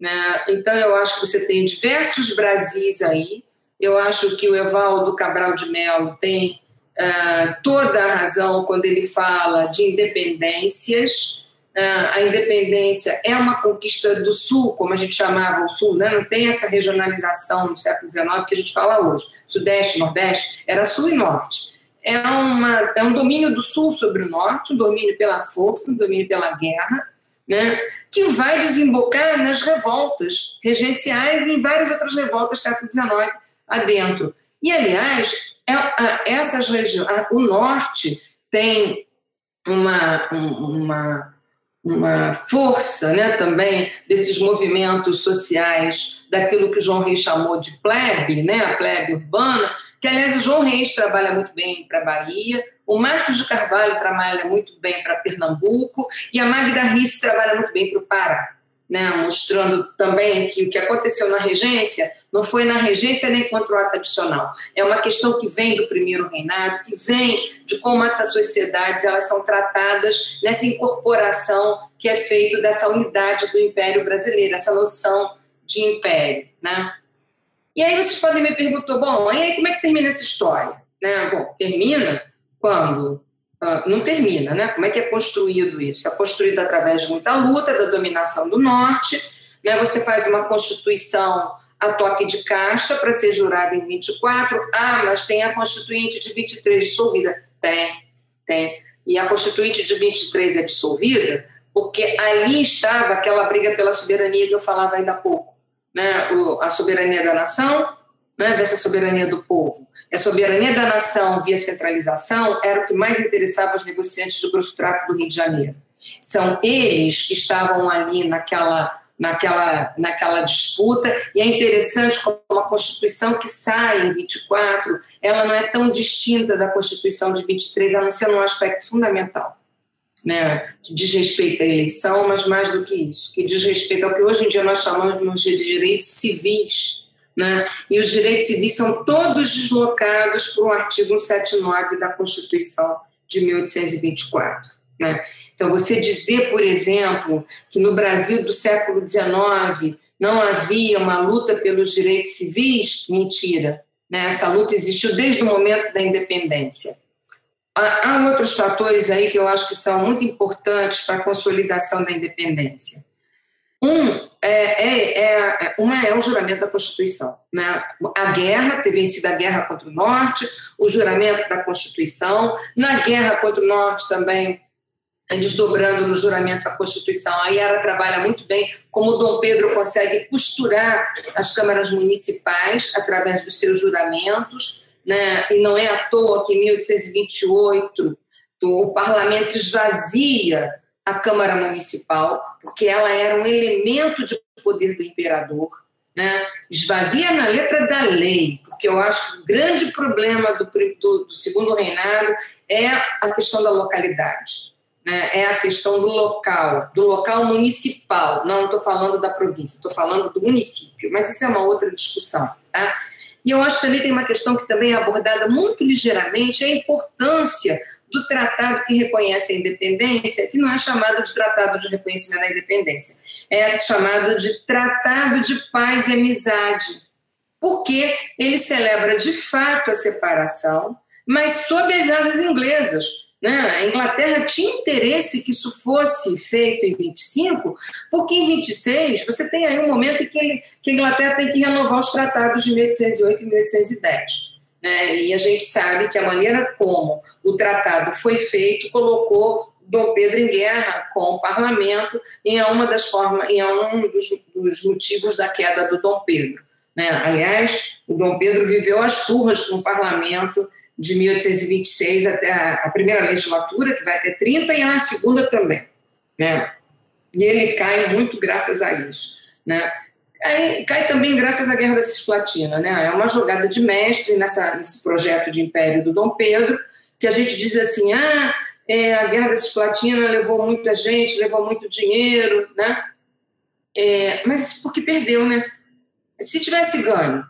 Né? Então, eu acho que você tem diversos Brasis aí. Eu acho que o Evaldo Cabral de Mello tem uh, toda a razão quando ele fala de independências. Uh, a independência é uma conquista do Sul, como a gente chamava o Sul, né? não tem essa regionalização no século XIX que a gente fala hoje. Sudeste, Nordeste, era Sul e Norte é, uma, é um domínio do Sul sobre o Norte, um domínio pela força, um domínio pela guerra, né, que vai desembocar nas revoltas regenciais e em várias outras revoltas do século XIX adentro. E, aliás, é, essas regiões, o Norte tem uma, uma, uma força né, também desses movimentos sociais, daquilo que o João Reis chamou de plebe, né, a plebe urbana, que, aliás, o João Reis trabalha muito bem para a Bahia, o Marcos de Carvalho trabalha muito bem para Pernambuco e a Magda Risse trabalha muito bem para o Pará, né, mostrando também que o que aconteceu na regência não foi na regência nem contra o ato adicional. É uma questão que vem do primeiro reinado, que vem de como essas sociedades elas são tratadas nessa incorporação que é feito dessa unidade do Império Brasileiro, essa noção de império, né? E aí vocês podem me perguntar, bom, e aí como é que termina essa história? Né? Bom, termina quando não termina, né? Como é que é construído isso? É construído através de muita luta, da dominação do norte, né? Você faz uma constituição a toque de caixa para ser jurada em 24. Ah, mas tem a constituinte de 23 dissolvida. Tem, tem. E a constituinte de 23 é dissolvida porque ali estava aquela briga pela soberania que eu falava ainda há pouco né, a soberania da nação né, versus a soberania do povo. E a soberania da nação via centralização era o que mais interessava os negociantes do grosso trato do Rio de Janeiro. São eles que estavam ali naquela naquela, naquela disputa, e é interessante como a Constituição que sai em 24, ela não é tão distinta da Constituição de 23, a não ser num aspecto fundamental né, que diz respeito à eleição, mas mais do que isso, que diz respeito ao que hoje em dia nós chamamos de direitos civis. Né? E os direitos civis são todos deslocados por um artigo 179 da Constituição de 1824. Né? Então, você dizer, por exemplo, que no Brasil do século XIX não havia uma luta pelos direitos civis, mentira. Né? Essa luta existiu desde o momento da independência. Há outros fatores aí que eu acho que são muito importantes para a consolidação da independência. Um é, é, é, uma é o juramento da Constituição. Né? A guerra, ter vencido a guerra contra o Norte, o juramento da Constituição. Na guerra contra o Norte também, desdobrando no juramento da Constituição. A Yara trabalha muito bem como o Dom Pedro consegue costurar as câmaras municipais através dos seus juramentos né? e não é à toa que em 1828 o parlamento esvazia a Câmara Municipal, porque ela era um elemento de poder do imperador, né? esvazia na letra da lei, porque eu acho que o grande problema do, do, do segundo reinado é a questão da localidade. Né? É a questão do local, do local municipal. Não estou falando da província, estou falando do município, mas isso é uma outra discussão. Tá? E eu acho que também tem uma questão que também é abordada muito ligeiramente, é a importância do tratado que reconhece a independência, que não é chamado de tratado de reconhecimento da independência, é chamado de tratado de paz e amizade, porque ele celebra de fato a separação, mas sob as asas inglesas, né? A Inglaterra tinha interesse que isso fosse feito em 25, porque em 26 você tem aí um momento em que, ele, que a Inglaterra tem que renovar os tratados de 1808 e 1810. Né? E a gente sabe que a maneira como o tratado foi feito colocou Dom Pedro em guerra com o parlamento e é uma das formas, e é um dos, dos motivos da queda do Dom Pedro. Né? Aliás, o Dom Pedro viveu as turras com o parlamento de 1826 até a, primeira legislatura, que vai até 30, e a segunda também. Né? E ele cai muito graças a isso. Né? Aí, cai também graças à Guerra da Cisplatina. Né? É uma jogada de mestre nessa, nesse projeto de império do Dom Pedro, que a gente diz assim, ah, é, a Guerra da Cisplatina levou muita gente, levou muito dinheiro, né? É, mas porque perdeu, né? Se tivesse ganho,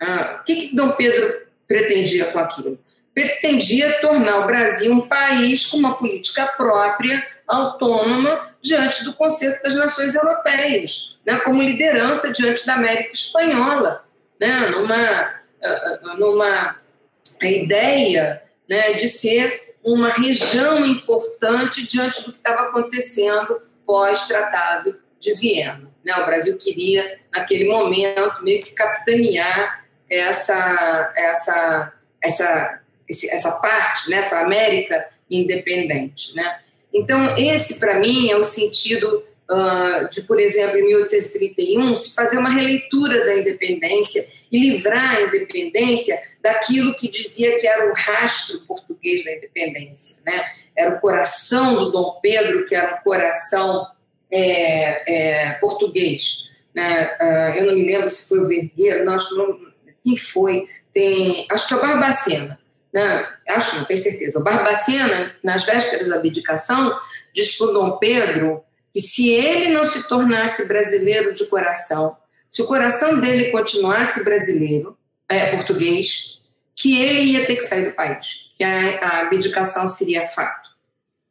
ah, o que, que Dom Pedro pretendia com aquilo? Pretendia tornar o Brasil um país com uma política própria, autônoma, diante do concerto das nações europeias, né, como liderança diante da América Espanhola, né, numa, eh, numa ideia né, de ser uma região importante diante do que estava acontecendo pós-tratado de Viena. Né, o Brasil queria, naquele momento, meio que capitanear essa, essa, essa essa parte, nessa América independente. Né? Então, esse, para mim, é o sentido uh, de, por exemplo, em 1831, se fazer uma releitura da independência e livrar a independência daquilo que dizia que era o rastro português da independência. Né? Era o coração do Dom Pedro, que era um coração é, é, português. Né? Uh, eu não me lembro se foi o Vergueiro, não, acho que não, quem foi? Tem, acho que é o Barbacena. Né? Acho, não tenho certeza. O Barbacena, nas vésperas da abdicação, diz para Dom Pedro que se ele não se tornasse brasileiro de coração, se o coração dele continuasse brasileiro, é, português, que ele ia ter que sair do país, que a, a abdicação seria fato.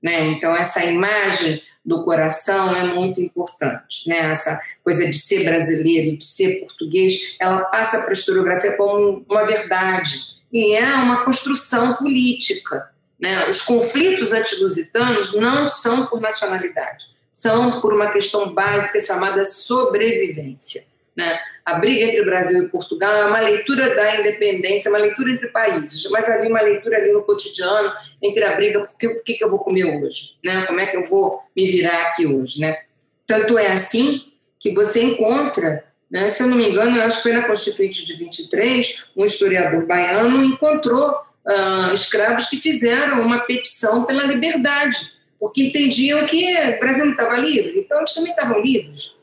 Né? Então, essa imagem do coração é muito importante. Né? Essa coisa de ser brasileiro de ser português, ela passa para a historiografia como uma verdade e é uma construção política. Né? Os conflitos antilusitanos não são por nacionalidade, são por uma questão básica chamada sobrevivência. Né? A briga entre Brasil e Portugal é uma leitura da independência, uma leitura entre países, mas havia uma leitura ali no cotidiano entre a briga, porque o que, que eu vou comer hoje? Né? Como é que eu vou me virar aqui hoje? Né? Tanto é assim que você encontra, né, se eu não me engano, eu acho que foi na Constituinte de 23, um historiador baiano encontrou uh, escravos que fizeram uma petição pela liberdade, porque entendiam que o Brasil não estava livre, então eles também estavam livres.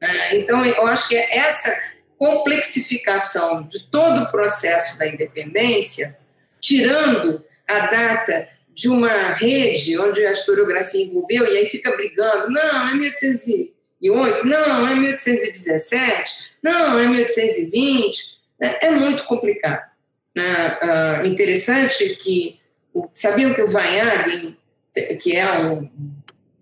Né? Então, eu acho que essa complexificação de todo o processo da independência, tirando a data de uma rede onde a historiografia envolveu, e aí fica brigando, não, é 1808, não, é 1817, não, é 1820, né? é muito complicado. Né? Uh, interessante que, sabiam que o Vanhagen, que é um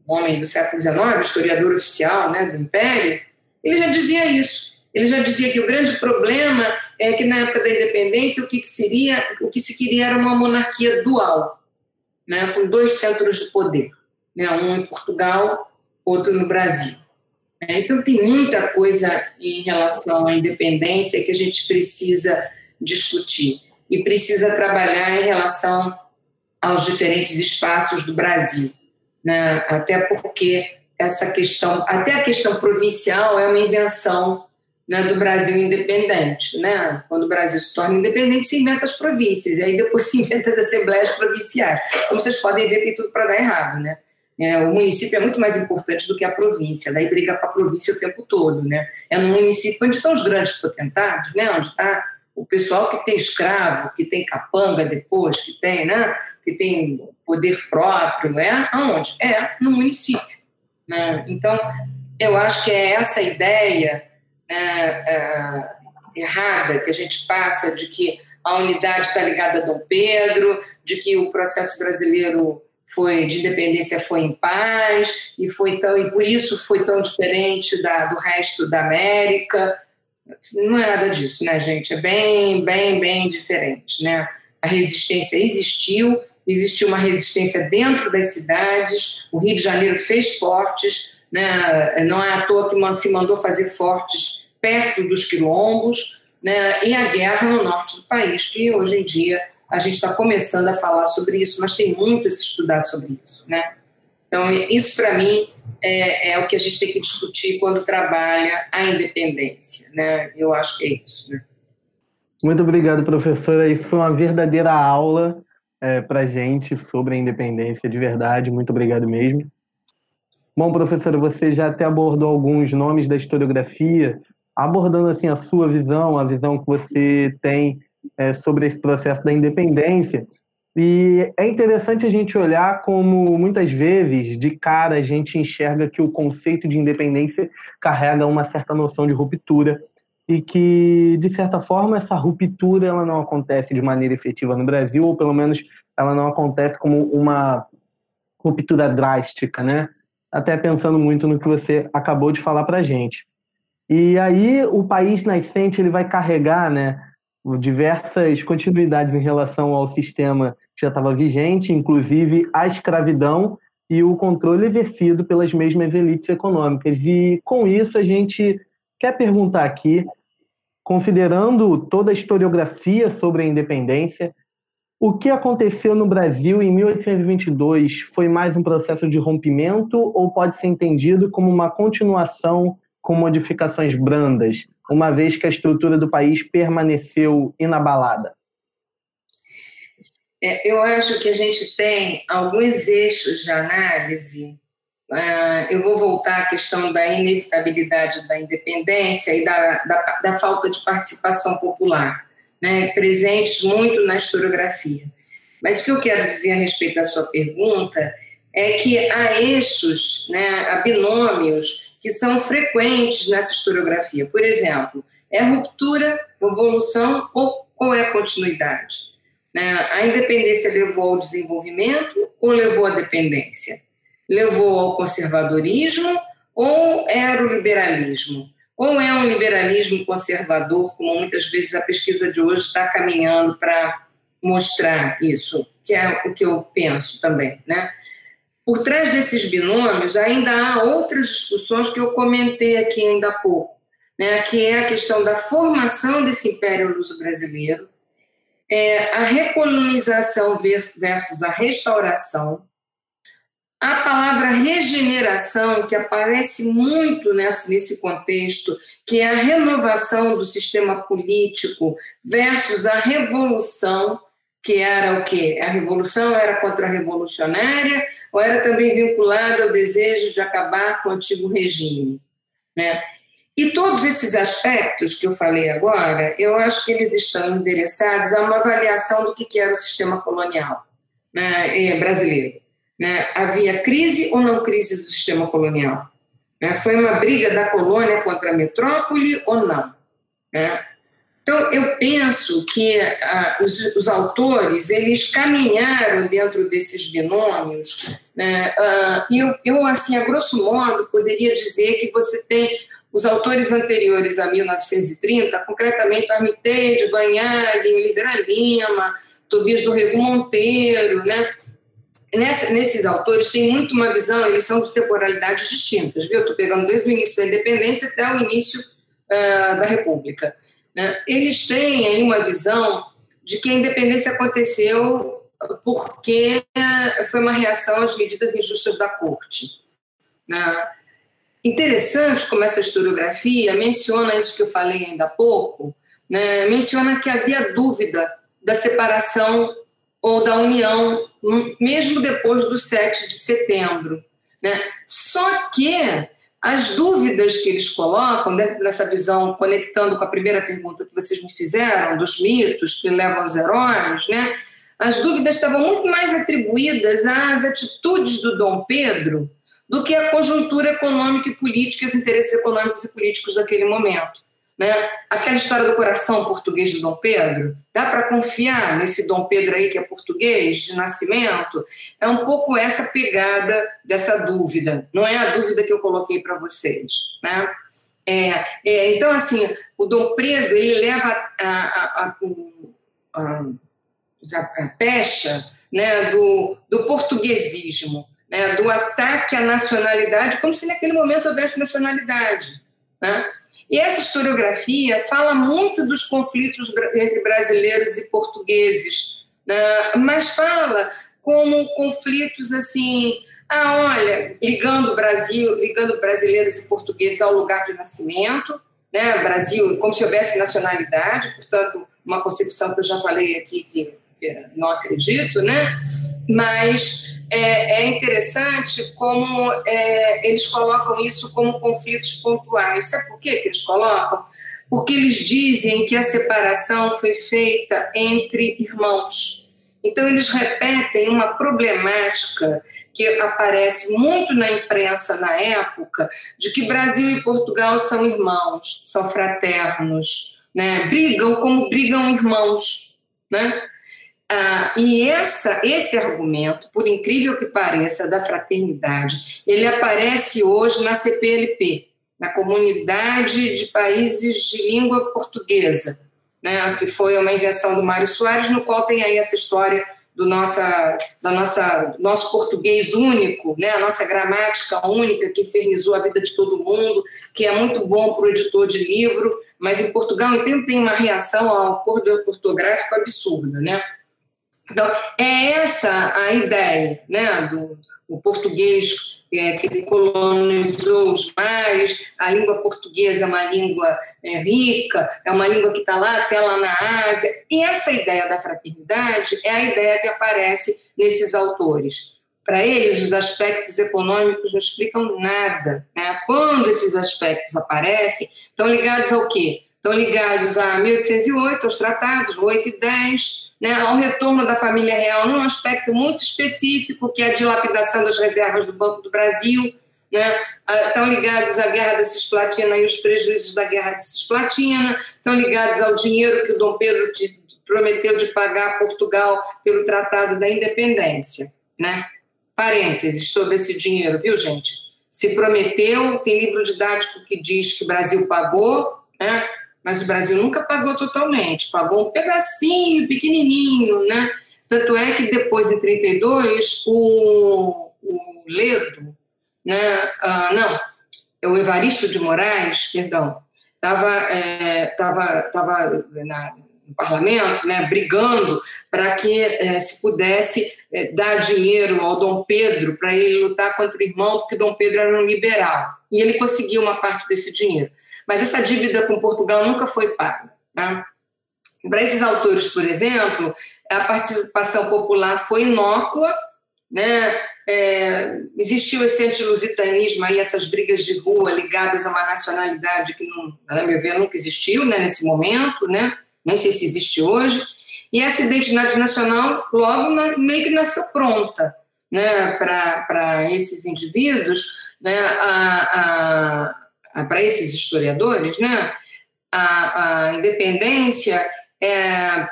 homem do século XIX, historiador oficial né, do Império, ele já dizia isso. Ele já dizia que o grande problema é que na época da independência o que, seria, o que se queria era uma monarquia dual, né, com dois centros de poder, né, um em Portugal, outro no Brasil. É, então tem muita coisa em relação à independência que a gente precisa discutir e precisa trabalhar em relação aos diferentes espaços do Brasil, né, até porque essa questão, até a questão provincial é uma invenção né, do Brasil independente. Né? Quando o Brasil se torna independente, se inventa as províncias, e aí depois se inventa as assembleias provinciais. Como vocês podem ver, tem tudo para dar errado. Né? É, o município é muito mais importante do que a província, daí briga com a província o tempo todo. Né? É no município onde estão os grandes potentados, né? onde está o pessoal que tem escravo, que tem capanga depois, que tem, né? que tem poder próprio, é aonde? É no município. Né? Então, eu acho que é essa ideia né, é, errada que a gente passa de que a unidade está ligada a Dom Pedro, de que o processo brasileiro foi de independência foi em paz e foi tão e por isso foi tão diferente da, do resto da América. Não é nada disso, né, gente? É bem, bem, bem diferente, né? A resistência existiu existiu uma resistência dentro das cidades, o Rio de Janeiro fez fortes, né? não é à toa que se mandou fazer fortes perto dos quilombos, né? e a guerra no norte do país, que hoje em dia a gente está começando a falar sobre isso, mas tem muito a se estudar sobre isso. Né? Então, isso para mim é, é, o que a gente tem que discutir quando trabalha a independência. Né? Eu acho que é isso. Né? Muito obrigado, professora. Isso foi uma verdadeira aula é, para gente sobre a independência de verdade. Muito obrigado mesmo. Bom, professora, você já até abordou alguns nomes da historiografia, abordando assim a sua visão, a visão que você tem é, sobre esse processo da independência. E é interessante a gente olhar como muitas vezes, de cara, a gente enxerga que o conceito de independência carrega uma certa noção de ruptura e que, de certa forma, essa ruptura ela não acontece de maneira efetiva no Brasil, ou pelo menos ela não acontece como uma ruptura drástica, né? Até pensando muito no que você acabou de falar para gente. E aí o país nascente ele vai carregar, né, diversas continuidades em relação ao sistema que já estava vigente, inclusive a escravidão e o controle exercido pelas mesmas elites econômicas. E com isso a gente quer perguntar aqui considerando toda a historiografia sobre a independência, O que aconteceu no Brasil em 1822 foi mais um processo de rompimento ou pode ser entendido como uma continuação com modificações brandas, uma vez que a estrutura do país permaneceu inabalada? É, eu acho que a gente tem alguns eixos de análise. Uh, eu vou voltar à questão da inevitabilidade da independência e da, da, da falta de participação popular né, presentes muito na historiografia. Mas o que eu quero dizer a respeito da sua pergunta é que há eixos, né, há binômios que são frequentes nessa historiografia. Por exemplo, é ruptura, evolução ou, ou é continuidade? Né? A independência levou ao desenvolvimento ou levou à dependência? Levou ao conservadorismo ou era o liberalismo? Ou é um liberalismo conservador, como muitas vezes a pesquisa de hoje está caminhando para mostrar isso, que é o que eu penso também, né? Por trás desses binômios ainda há outras discussões que eu comentei aqui ainda há pouco, né? Que é a questão da formação desse império luso-brasileiro, é, a recolonização versus a restauração, a palavra regeneração, que aparece muito nesse, nesse contexto, que é a renovação do sistema político versus a revolução, que era o quê? A revolução era contra-revolucionária ou era também vinculada ao desejo de acabar com o antigo regime? Né? E todos esses aspectos que eu falei agora, eu acho que eles estão endereçados a uma avaliação do que era o sistema colonial né, brasileiro. Né? Havia crise ou não crise do sistema colonial? Né? Foi uma briga da colônia contra a metrópole ou não? Né? Então, eu penso que ah, os, os, autores, eles caminharam dentro desses binômios, né? ah, e eu, eu, assim, a grosso modo, poderia dizer que você tem os autores anteriores a 1930, concretamente Armitage, Vanhag, Oliveira Lima, Tobias do Rego Monteiro, né? Nessa, nesses autores tem muito uma visão, eles são de temporalidades distintas, viu? Estou pegando desde o início da independência até o início uh, da República. Né? Eles têm aí uma visão de que a independência aconteceu porque foi uma reação às medidas injustas da corte. Né? Interessante como essa historiografia menciona isso que eu falei ainda há pouco, né? menciona que havia dúvida da separação ou da União, mesmo depois do 7 de setembro. Né? Só que as dúvidas que eles colocam, dessa visão, conectando com a primeira pergunta que vocês me fizeram, dos mitos que levam aos heróis, né? as dúvidas estavam muito mais atribuídas às atitudes do Dom Pedro do que à conjuntura econômica e política, os interesses econômicos e políticos daquele momento. Né? Aquela história do coração português de Dom Pedro, dá para confiar nesse Dom Pedro aí que é português de nascimento? É um pouco essa pegada dessa dúvida, não é a dúvida que eu coloquei para vocês. Né? É, é, então, assim, o Dom Pedro ele leva a, a, a, a pecha né, do, do portuguesismo, né, do ataque à nacionalidade, como se naquele momento houvesse nacionalidade. Né? E essa historiografia fala muito dos conflitos entre brasileiros e portugueses, né? mas fala como conflitos assim, ah, olha, ligando o Brasil, ligando brasileiros e portugueses ao lugar de nascimento, né? Brasil, como se houvesse nacionalidade, portanto, uma concepção que eu já falei aqui que, que não acredito, né? Mas é, é interessante como é, eles colocam isso como conflitos pontuais. Sabe por que eles colocam? Porque eles dizem que a separação foi feita entre irmãos. Então, eles repetem uma problemática que aparece muito na imprensa na época, de que Brasil e Portugal são irmãos, são fraternos, né? brigam como brigam irmãos. Né? Ah, e essa, esse argumento, por incrível que pareça, da fraternidade, ele aparece hoje na CPLP, na Comunidade de Países de Língua Portuguesa, né, que foi uma invenção do Mário Soares, no qual tem aí essa história do nossa, da nossa, nosso português único, né, a nossa gramática única que infernizou a vida de todo mundo, que é muito bom para o editor de livro, mas em Portugal então tem uma reação ao acordo ortográfico absurda, né? Então, é essa a ideia né, do o português é, que colonizou os mares, a língua portuguesa é uma língua é, rica, é uma língua que está lá até lá na Ásia. E essa ideia da fraternidade é a ideia que aparece nesses autores. Para eles, os aspectos econômicos não explicam nada. Né? Quando esses aspectos aparecem, estão ligados ao quê? Estão ligados a 1808, aos tratados 8 e 10, né, ao retorno da família real num aspecto muito específico, que é a dilapidação das reservas do Banco do Brasil, né, estão ligados à Guerra da Cisplatina e os prejuízos da Guerra da Cisplatina, estão ligados ao dinheiro que o Dom Pedro de, prometeu de pagar a Portugal pelo Tratado da Independência. Né? Parênteses sobre esse dinheiro, viu, gente? Se prometeu, tem livro didático que diz que o Brasil pagou, né? Mas o Brasil nunca pagou totalmente, pagou um pedacinho pequenininho, né? Tanto é que depois, em 32, o, o Ledo, né? Ah, não, o Evaristo de Moraes, perdão, estava é, tava, tava na, no parlamento, né, brigando para que é, se pudesse é, dar dinheiro ao Dom Pedro para ele lutar contra o irmão, porque Dom Pedro era um liberal. E ele conseguiu uma parte desse dinheiro. Mas essa dívida com Portugal nunca foi paga. Né? Para esses autores, por exemplo, a participação popular foi inócua, né? É, existiu esse antilusitanismo aí, essas brigas de rua ligadas a uma nacionalidade que, na minha ver, nunca existiu né, nesse momento, né? nem sei se existe hoje, e essa identidade nacional logo na, meio que nasceu pronta né, para esses indivíduos, né, para esses historiadores, né, a, a independência é,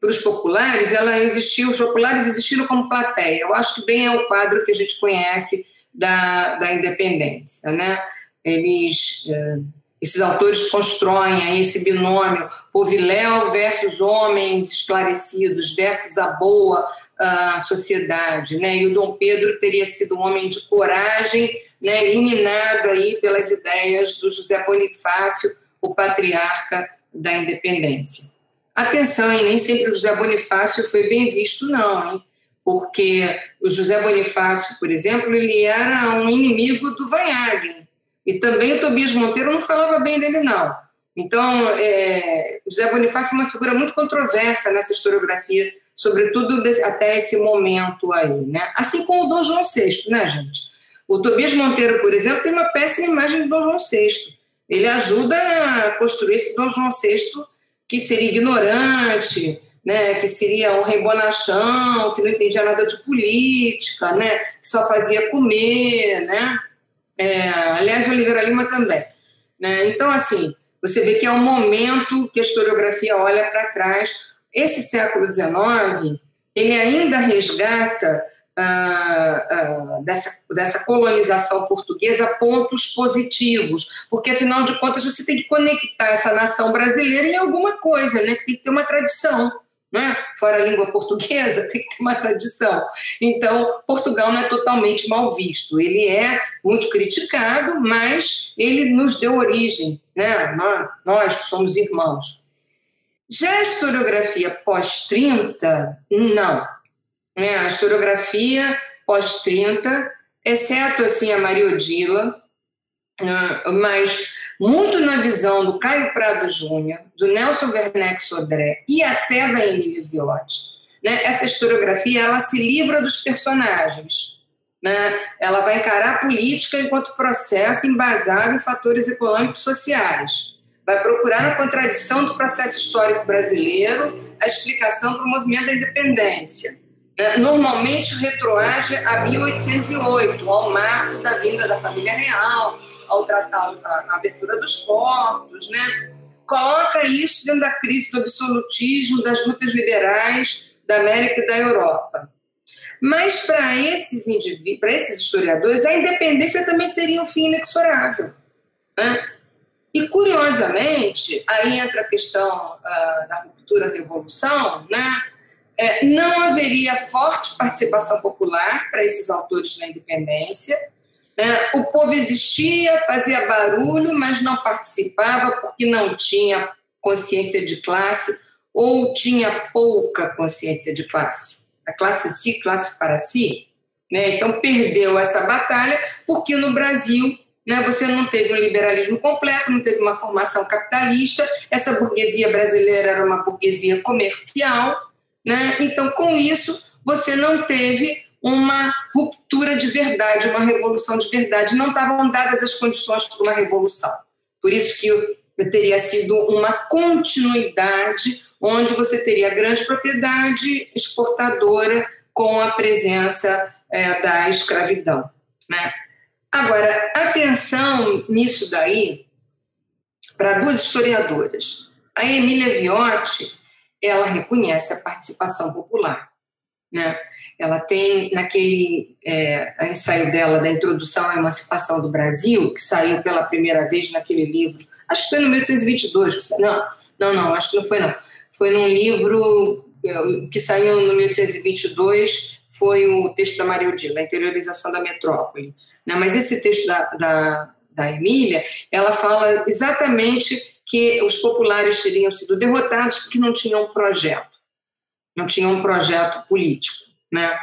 para os populares, ela existiu, os populares existiram como plateia. Eu acho que bem é o quadro que a gente conhece da, da independência. Né? Eles é, esses autores constroem aí esse binômio poviléu versus homens esclarecidos versus a boa uh, sociedade, né? E o Dom Pedro teria sido um homem de coragem, né? Iluminado aí pelas ideias do José Bonifácio, o patriarca da independência. Atenção, hein? nem sempre o José Bonifácio foi bem visto, não, hein? Porque o José Bonifácio, por exemplo, ele era um inimigo do Vanhagen, e também o Tobias Monteiro não falava bem dele, não. Então, é, José Bonifácio é uma figura muito controversa nessa historiografia, sobretudo até esse momento aí, né? Assim como o Dom João VI, né, gente? O Tobias Monteiro, por exemplo, tem uma péssima imagem do Dom João VI. Ele ajuda a construir esse Dom João VI que seria ignorante, né, que seria um rei bonachão, que não entendia nada de política, né, que só fazia comer, né? É, aliás, Oliveira Lima também. Né? Então, assim, você vê que é um momento que a historiografia olha para trás. Esse século XIX, ele ainda resgata ah, ah, dessa, dessa colonização portuguesa pontos positivos, porque afinal de contas você tem que conectar essa nação brasileira em alguma coisa, né? tem que ter uma tradição né? fora a língua portuguesa, tem que ter uma tradição. Então, Portugal não é totalmente mal visto. Ele é muito criticado, mas ele nos deu origem, né? nós, nós que somos irmãos. Já a historiografia pós-30, não. Né? A historiografia pós-30, exceto assim a Maria Odila, ah, mas muito na visão do Caio Prado Júnior, do Nelson Werneck Sodré e até da Emília Viotti. Né? Essa historiografia ela se livra dos personagens. Né? Ela vai encarar a política enquanto processo embasado em fatores econômicos sociais. Vai procurar na contradição do processo histórico brasileiro a explicação para o movimento da independência. Né? Normalmente retroage a 1808, ao marco da vinda da família real, ao tratar a, abertura dos portos, né? coloca isso dentro da crise do absolutismo, das lutas liberais da América e da Europa. Mas para esses para esses historiadores, a independência também seria um fim inexorável. Né? E curiosamente, aí entra a questão uh, da ruptura revolução, né? É, não haveria forte participação popular para esses autores na independência, né? O povo existia, fazia barulho, mas não participava porque não tinha consciência de classe ou tinha pouca consciência de classe? A classe si, classe para si? Né? Então, perdeu essa batalha, porque no Brasil né, você não teve um liberalismo completo, não teve uma formação capitalista, essa burguesia brasileira era uma burguesia comercial, né? então, com isso, você não teve uma ruptura de verdade, uma revolução de verdade. Não estavam dadas as condições para uma revolução. Por isso que teria sido uma continuidade, onde você teria grande propriedade exportadora com a presença é, da escravidão. Né? Agora, atenção nisso daí para duas historiadoras. A Emília Viotti, ela reconhece a participação popular. Né? Ela tem, naquele é, ensaio dela da Introdução à Emancipação do Brasil, que saiu pela primeira vez naquele livro, acho que foi no 1822, não, não, não, acho que não foi não. Foi num livro é, que saiu no 1822, foi o texto da Maria Odila, a interiorização da metrópole. Né? Mas esse texto da, da, da Emília, ela fala exatamente que os populares teriam sido derrotados porque não tinham um projeto, não tinham um projeto político. Né?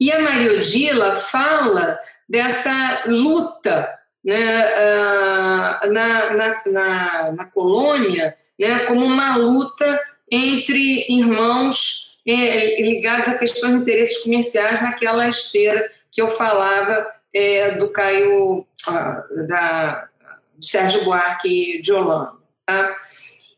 E a Maria Odila fala dessa luta né, uh, na, na, na, na, colônia né, como uma luta entre irmãos eh, ligados a questões de interesses comerciais naquela esteira que eu falava eh, do Caio, uh, da, do Sérgio Buarque de Holanda. Tá?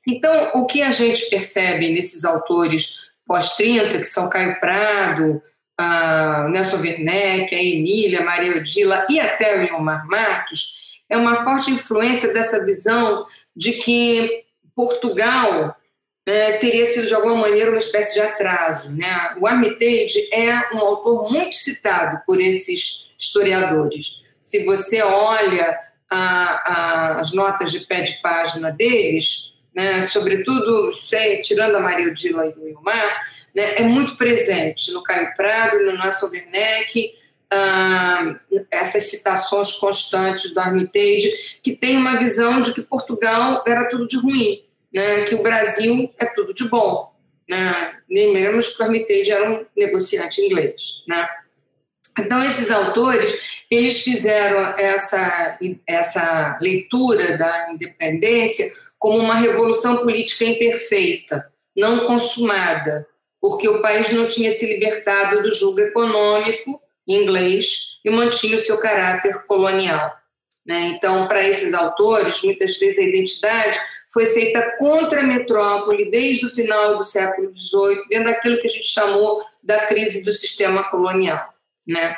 Então, o que a gente percebe nesses autores pós-30, que são Caio Prado, a Nelson Werneck, a Emília, Maria Odila e até o Ilmar Matos, é uma forte influência dessa visão de que Portugal é, teria sido, de alguma maneira, uma espécie de atraso. Né? O Armitage é um autor muito citado por esses historiadores. Se você olha a, a, as notas de pé de página deles, né, sobretudo sei, tirando a Maria Odila e o Ilmar, né, é muito presente no Caio Prado, no Nelson Werneck, ah, essas citações constantes do Armitage, que tem uma visão de que Portugal era tudo de ruim, né, que o Brasil é tudo de bom. Né, lembramos que o Armitage era um negociante inglês. Né. Então, esses autores, eles fizeram essa, essa leitura da independência como uma revolução política imperfeita, não consumada, porque o país não tinha se libertado do jugo econômico inglês e mantinha o seu caráter colonial. Né? Então, para esses autores, muitas vezes a identidade foi feita contra a metrópole desde o final do século XVIII, dentro daquilo que a gente chamou da crise do sistema colonial. Né?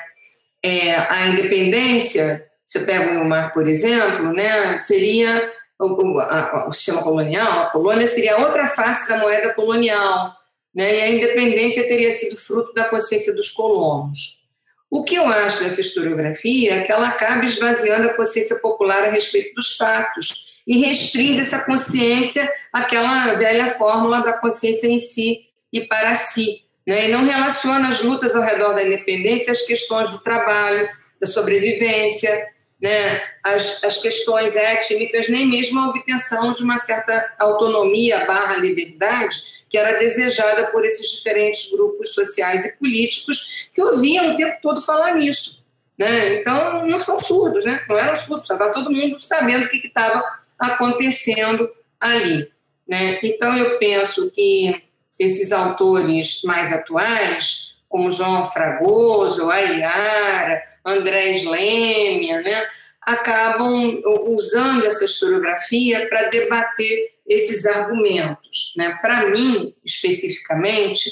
É, a independência, você pega o mar, por exemplo, né, seria o, a, o, sistema colonial, a colônia seria outra face da moeda colonial, né? e a independência teria sido fruto da consciência dos colonos. O que eu acho dessa historiografia é que ela acaba esvaziando a consciência popular a respeito dos fatos e restringe essa consciência àquela velha fórmula da consciência em si e para si, né? e não relaciona as lutas ao redor da independência às questões do trabalho, da sobrevivência, né, as, as questões étnicas, nem mesmo a obtenção de uma certa autonomia barra liberdade que era desejada por esses diferentes grupos sociais e políticos que ouviam o tempo todo falar nisso. Né? Então, não são surdos, né? não eram surdos, estava todo mundo sabendo o que estava acontecendo ali. Né? Então, eu penso que esses autores mais atuais, como João Fragoso, Ayara, Andrés Lemia, né, acabam usando essa historiografia para debater esses argumentos. Né? Para mim, especificamente,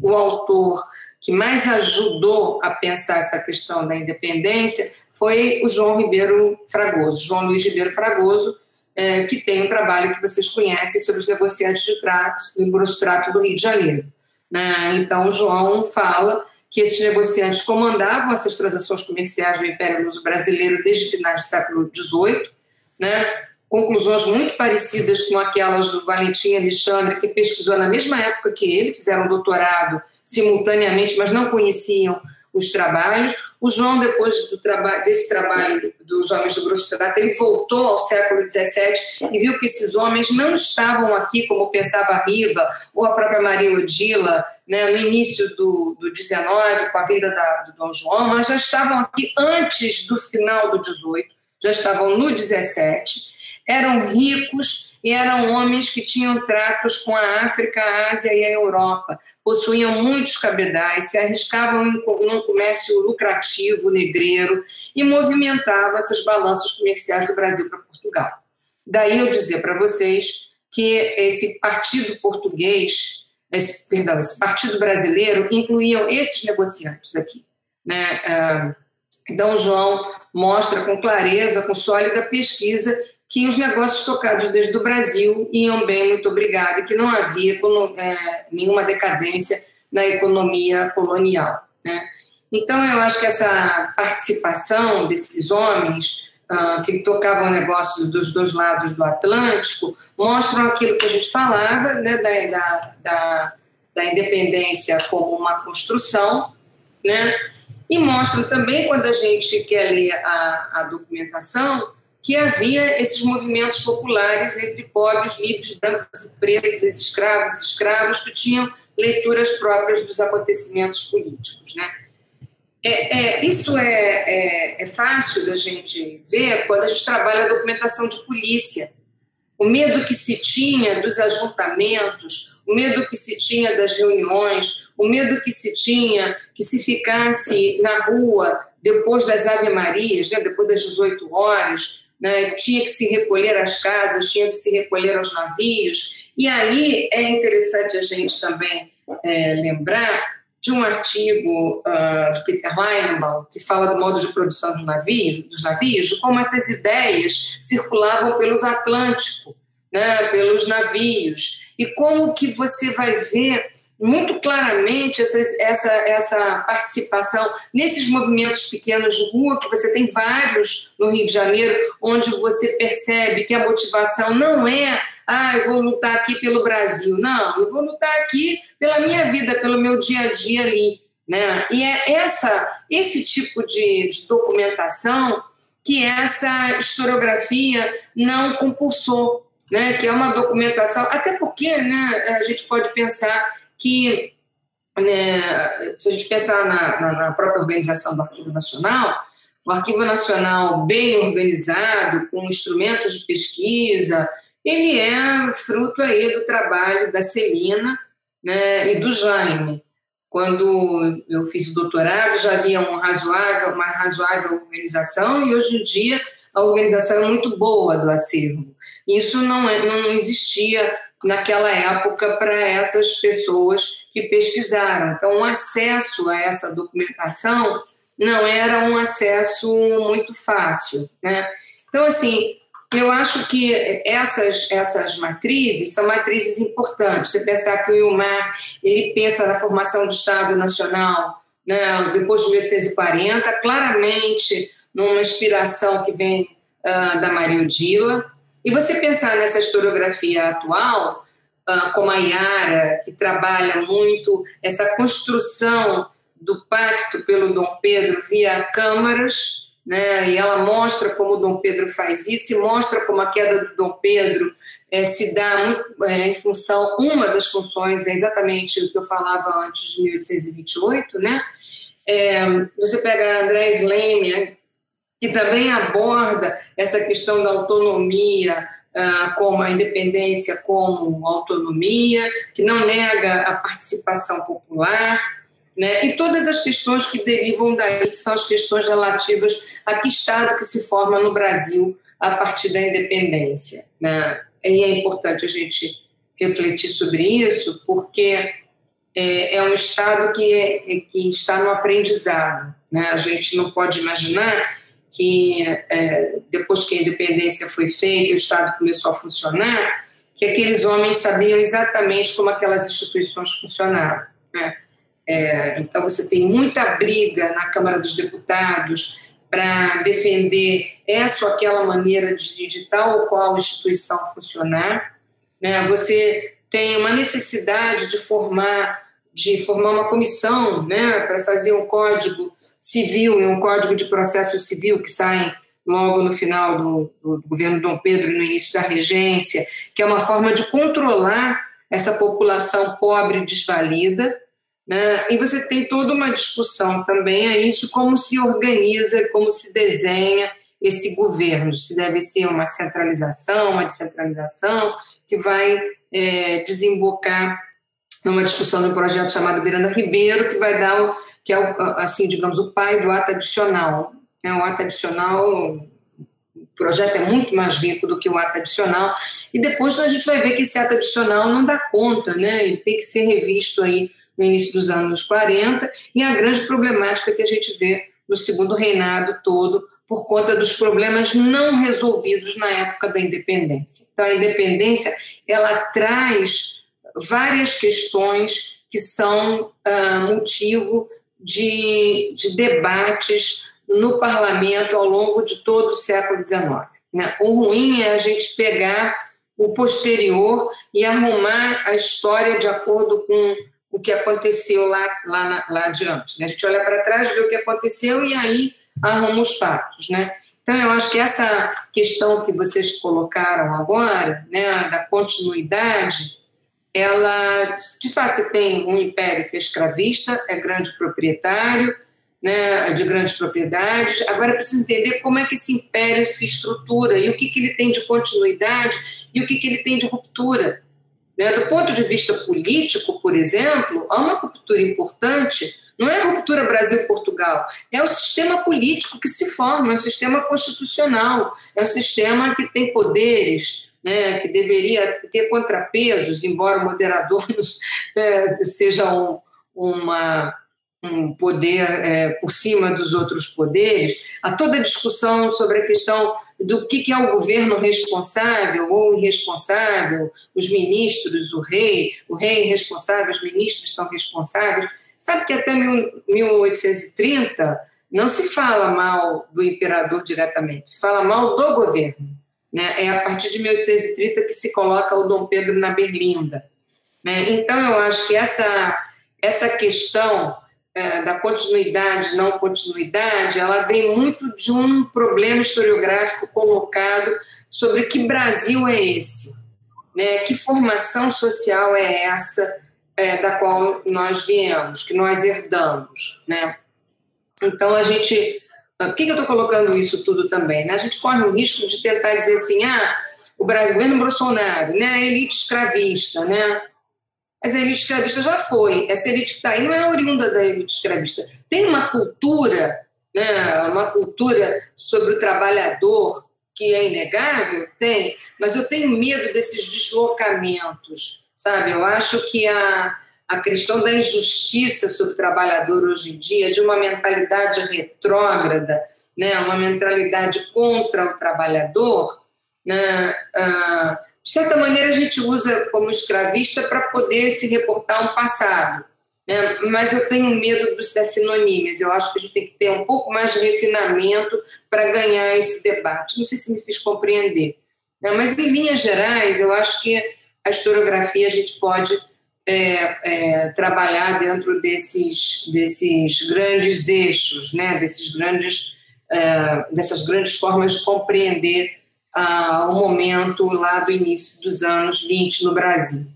o autor que mais ajudou a pensar essa questão da independência foi o João Ribeiro Fragoso, João Luiz Ribeiro Fragoso, é, que tem um trabalho que vocês conhecem sobre os negociantes de trato, do grosso trato do Rio de Janeiro. Né? Então, João fala que esses negociantes comandavam essas transações comerciais do Império Luso brasileiro desde finais do século XVIII, né? conclusões muito parecidas com aquelas do Valentim Alexandre, que pesquisou na mesma época que ele, fizeram doutorado simultaneamente, mas não conheciam os trabalhos. O João, depois do traba desse trabalho dos homens do grosso trato, ele voltou ao século XVII e viu que esses homens não estavam aqui, como pensava a Riva ou a própria Maria Odila, né, no início do, do 19, com a vinda da, do Dom João, mas já estavam aqui antes do final do 18, já estavam no 17, eram ricos e eram homens que tinham tratos com a África, a Ásia e a Europa, possuíam muitos cabedais, se arriscavam em um comércio lucrativo, negreiro, e movimentavam essas balanças comerciais do Brasil para Portugal. Daí eu dizer para vocês que esse partido português, esse, perdão, esse partido brasileiro incluíam esses negociantes aqui. Né? Ah, João mostra com clareza, com sólida pesquisa, que os negócios tocados desde o Brasil iam bem, muito obrigada, e que não havia é, nenhuma decadência na economia colonial. Né? Então, eu acho que essa participação desses homens uh, que tocavam negócios dos dois lados do Atlântico mostram aquilo que a gente falava né, da, da, da, da independência como uma construção, né? e mostram também, quando a gente quer ler a, a documentação, que havia esses movimentos populares entre pobres, livres, brancos e pretos, escravos escravos, que tinham leituras próprias dos acontecimentos políticos. Né? É, é, isso é, é, é, fácil da gente ver quando a gente trabalha a documentação de polícia. O medo que se tinha dos ajuntamentos, o medo que se tinha das reuniões, o medo que se tinha que se ficasse na rua depois das Ave-Marias, né, depois das 18 horas, né? tinha que se recolher às casas, tinha que se recolher aos navios. E aí é interessante a gente também é, lembrar de um artigo uh, de Peter Leinenbaum, que fala do modo de produção dos navios, dos navios, de como essas ideias circulavam pelos Atlânticos, né, pelos navios, e como que você vai ver muito claramente essa, essa, essa participação nesses movimentos pequenos de rua, que você tem vários no Rio de Janeiro, onde você percebe que a motivação não é ah, eu vou lutar aqui pelo Brasil. Não, eu vou lutar aqui pela minha vida, pelo meu dia a dia ali. Né? E é essa, esse tipo de, de documentação que essa historiografia não compulsou, né? que é uma documentação, até porque né, a gente pode pensar que, né, se a gente pensar na, na, na própria organização do Arquivo Nacional, o Arquivo Nacional bem organizado, com instrumentos de pesquisa, ele é fruto aí do trabalho da Celina né, e do Jaime. Quando eu fiz o doutorado, já havia um razoável, uma razoável organização e hoje em dia a organização é muito boa do acervo. Isso não, é, não existia naquela época para essas pessoas que pesquisaram. Então, o acesso a essa documentação não era um acesso muito fácil, né? Então, assim, eu acho que essas, essas matrizes são matrizes importantes. Você pensar que o Ilmar ele pensa na formação do Estado Nacional né, depois de 1840, claramente numa inspiração que vem uh, da Maria Odila, e você pensar nessa historiografia atual, uh, como a Yara, que trabalha muito essa construção do pacto pelo Dom Pedro via câmaras, né? e ela mostra como Dom Pedro faz isso, e mostra como a queda do Dom Pedro é, se dá é, em função, uma das funções é exatamente o que eu falava antes de 1828, né? É, você pega André Slemmer, que também aborda essa questão da autonomia, uh, como a independência como autonomia, que não nega a participação popular, né? e todas as questões que derivam daí são as questões relativas a que Estado que se forma no Brasil a partir da independência. Né? E é importante a gente refletir sobre isso, porque é, é um Estado que, é, que está no aprendizado. Né? A gente não pode imaginar que é, depois que a independência foi feita, o Estado começou a funcionar, que aqueles homens sabiam exatamente como aquelas instituições funcionavam. Né? É, então você tem muita briga na Câmara dos Deputados para defender essa ou aquela maneira de, de tal ou qual instituição funcionar. Né? Você tem uma necessidade de formar de formar uma comissão né, para fazer um código civil e um código de processo civil que saem logo no final do, do, governo Dom Pedro e no início da regência, que é uma forma de controlar essa população pobre e desvalida. Né? E você tem toda uma discussão também aí de como se organiza, como se desenha esse governo, se deve ser uma centralização, uma descentralização, que vai é, desembocar numa discussão um projeto chamado Miranda Ribeiro, que vai dar, que é, assim, digamos, o pai do ato adicional. É, o ato adicional, o projeto é muito mais rico do que o ato adicional, e depois a gente vai ver que esse ato adicional não dá conta, né? ele tem que ser revisto aí no início dos anos 40, e a grande problemática que a gente vê no segundo reinado todo, por conta dos problemas não resolvidos na época da independência. Então, a independência ela traz várias questões que são uh, motivo de, de, debates no parlamento ao longo de todo o século XIX. Né? O ruim é a gente pegar o posterior e arrumar a história de acordo com o que aconteceu lá, lá, lá adiante. Né? A gente olha para trás, vê o que aconteceu e aí arruma os fatos. Né? Então, eu acho que essa questão que vocês colocaram agora, né, da continuidade, ela, de fato, você tem um império que é escravista, é grande proprietário, né, de grandes propriedades. Agora, preciso entender como é que esse império se estrutura e o que, que ele tem de continuidade e o que, que ele tem de ruptura. Né? Do ponto de vista político, por exemplo, há uma ruptura importante. Não é a ruptura Brasil-Portugal, é o sistema político que se forma, é o sistema constitucional, é o sistema que tem poderes, né, que deveria ter contrapesos, embora o moderador é, seja um, uma, um poder é, por cima dos outros poderes, há toda a discussão sobre a questão do que, que é o governo responsável ou irresponsável, os ministros, o rei, o rei é responsável, os ministros são responsáveis. Sabe que até 1830 não se fala mal do imperador diretamente, se fala mal do governo. Né? É a partir de 1830 que se coloca o Dom Pedro na berlinda. Né? Então, eu acho que essa, essa questão é, da continuidade, não continuidade, ela vem muito de um problema historiográfico colocado sobre que Brasil é esse, né? que formação social é essa é, da qual nós viemos, que nós herdamos. Né? Então, a gente por que, que eu estou colocando isso tudo também? Né? A gente corre o risco de tentar dizer assim, ah, o Brasil, o governo Bolsonaro, né, a elite escravista, né? Mas a elite escravista já foi. Essa elite que está aí não é oriunda da elite escravista. Tem uma cultura, né, uma cultura sobre o trabalhador que é inegável? Tem, mas eu tenho medo desses deslocamentos, sabe? Eu acho que a, a questão da injustiça sobre o trabalhador hoje em dia, de uma mentalidade retrógrada, né, uma mentalidade contra o trabalhador, né, ah, de certa maneira a gente usa como escravista para poder se reportar um passado. Né, mas eu tenho medo dos, das sinônimas. Eu acho que a gente tem que ter um pouco mais de refinamento para ganhar esse debate. Não sei se me fiz compreender. Né, mas, em linhas gerais, eu acho que a historiografia a gente pode é, é, trabalhar dentro desses, desses grandes eixos, né, desses grandes, é, dessas grandes formas de compreender ah, o momento lá do início dos anos 20 no Brasil.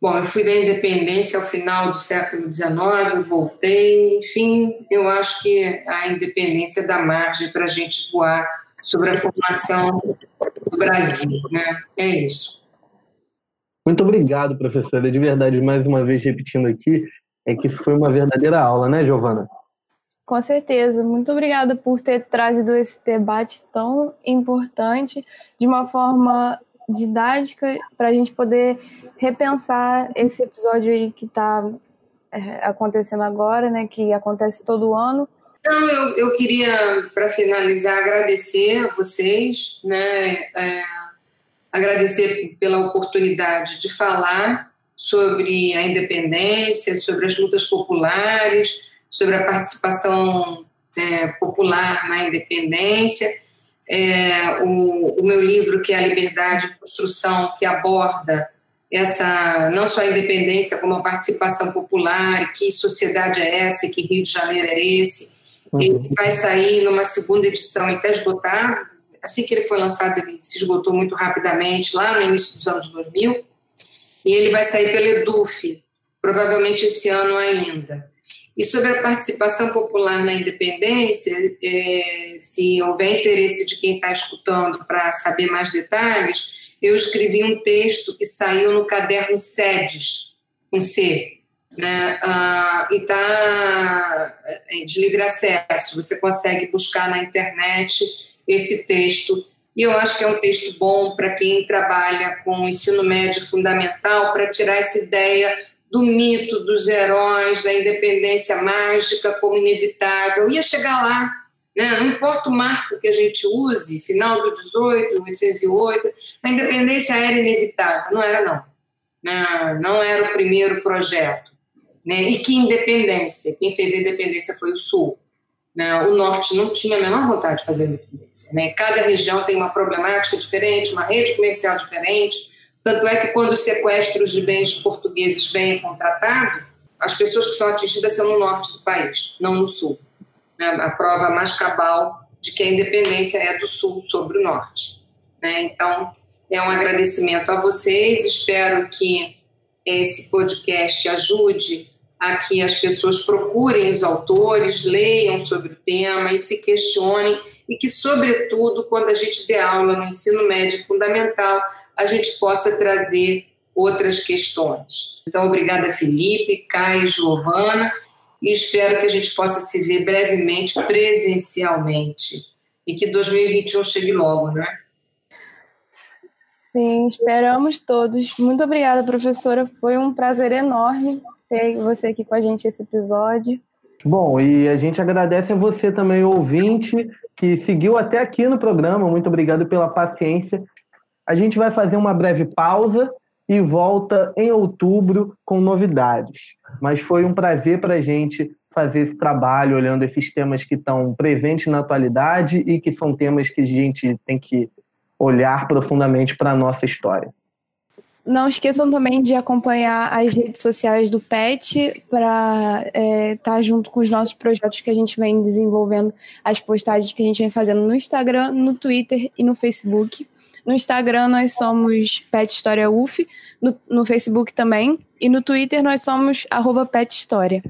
Bom, eu fui da independência ao final do século XIX, voltei, enfim, eu acho que a independência dá margem para a gente voar sobre a formação do Brasil, né? É isso. Muito obrigado, professora. De verdade, mais uma vez repetindo aqui, é que isso foi uma verdadeira aula, né, Giovana? Com certeza. Muito obrigada por ter trazido esse debate tão importante de uma forma didática para a gente poder repensar esse episódio aí que está é, acontecendo agora, né? Que acontece todo ano. Então, eu, eu queria, para finalizar, agradecer a vocês, né? É agradecer pela oportunidade de falar sobre a independência, sobre as lutas populares, sobre a participação é, popular na independência. É, o, o, meu livro, que é A Liberdade e Construção, que aborda essa não só a independência, como a participação popular, que sociedade é essa, que Rio de Janeiro é esse. Uhum. Ele vai sair numa segunda edição, ele está esgotado. Assim que ele foi lançado, ele se esgotou muito rapidamente, lá no início dos anos 2000. E ele vai sair pela EDUF, provavelmente esse ano ainda. E sobre a participação popular na independência, é, se houver interesse de quem está escutando para saber mais detalhes, eu escrevi um texto que saiu no caderno SEDES, com C, né? Ah, e está é, de livre acesso, você consegue buscar na internet esse texto. E eu acho que é um texto bom para quem trabalha com ensino médio fundamental, para tirar essa ideia do mito dos heróis, da independência mágica como inevitável. Ia chegar lá, né? Não importa o marco que a gente use, final do 18, 1808, a independência era inevitável. Não era, não. Não, não era o primeiro projeto. Né? E que independência? Quem fez a independência foi o Sul. Né? O Norte não tinha a menor vontade de fazer independência. Né? Cada região tem uma problemática diferente, uma rede comercial diferente. Tanto é que quando os sequestros de bens portugueses vêm contratado, as pessoas que são atingidas são no norte do país, não no sul né, a prova mais cabal de que a independência é do Sul sobre o Norte. Né? Então, é um agradecimento a vocês, espero que esse podcast ajude a que as pessoas procurem os autores, leiam sobre o tema e se questionem, e que, sobretudo, quando a gente dê aula no ensino médio fundamental, a gente possa trazer outras questões. Então, obrigada, Felipe, Caio, Giovana e espero que a gente possa se ver brevemente presencialmente e que 2021 chegue logo, né? Sim, esperamos todos. Muito obrigada, professora. Foi um prazer enorme ter você aqui com a gente esse episódio. Bom, e a gente agradece a você também, ouvinte, que seguiu até aqui no programa. Muito obrigado pela paciência. A gente vai fazer uma breve pausa e volta em outubro com novidades. Mas foi um prazer para a gente fazer esse trabalho, olhando esses temas que estão presentes na atualidade e que são temas que a gente tem que olhar profundamente para a nossa história. Não esqueçam também de acompanhar as redes sociais do PET para estar é, tá junto com os nossos projetos que a gente vem desenvolvendo, as postagens que a gente vem fazendo no Instagram, no Twitter e no Facebook. No Instagram nós somos Pet História UF, no, no Facebook também, e no Twitter nós somos arroba Pet História.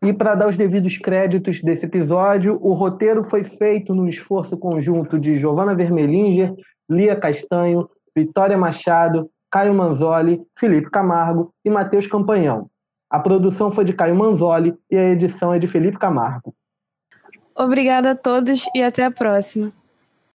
E para dar os devidos créditos desse episódio, o roteiro foi feito num esforço conjunto de Giovana Vermelinger, Lia Castanho, Vitória Machado, Caio Manzoli, Felipe Camargo e Matheus Campanhão. A produção foi de Caio Manzoli e a edição é de Felipe Camargo. Obrigada a todos e até a próxima.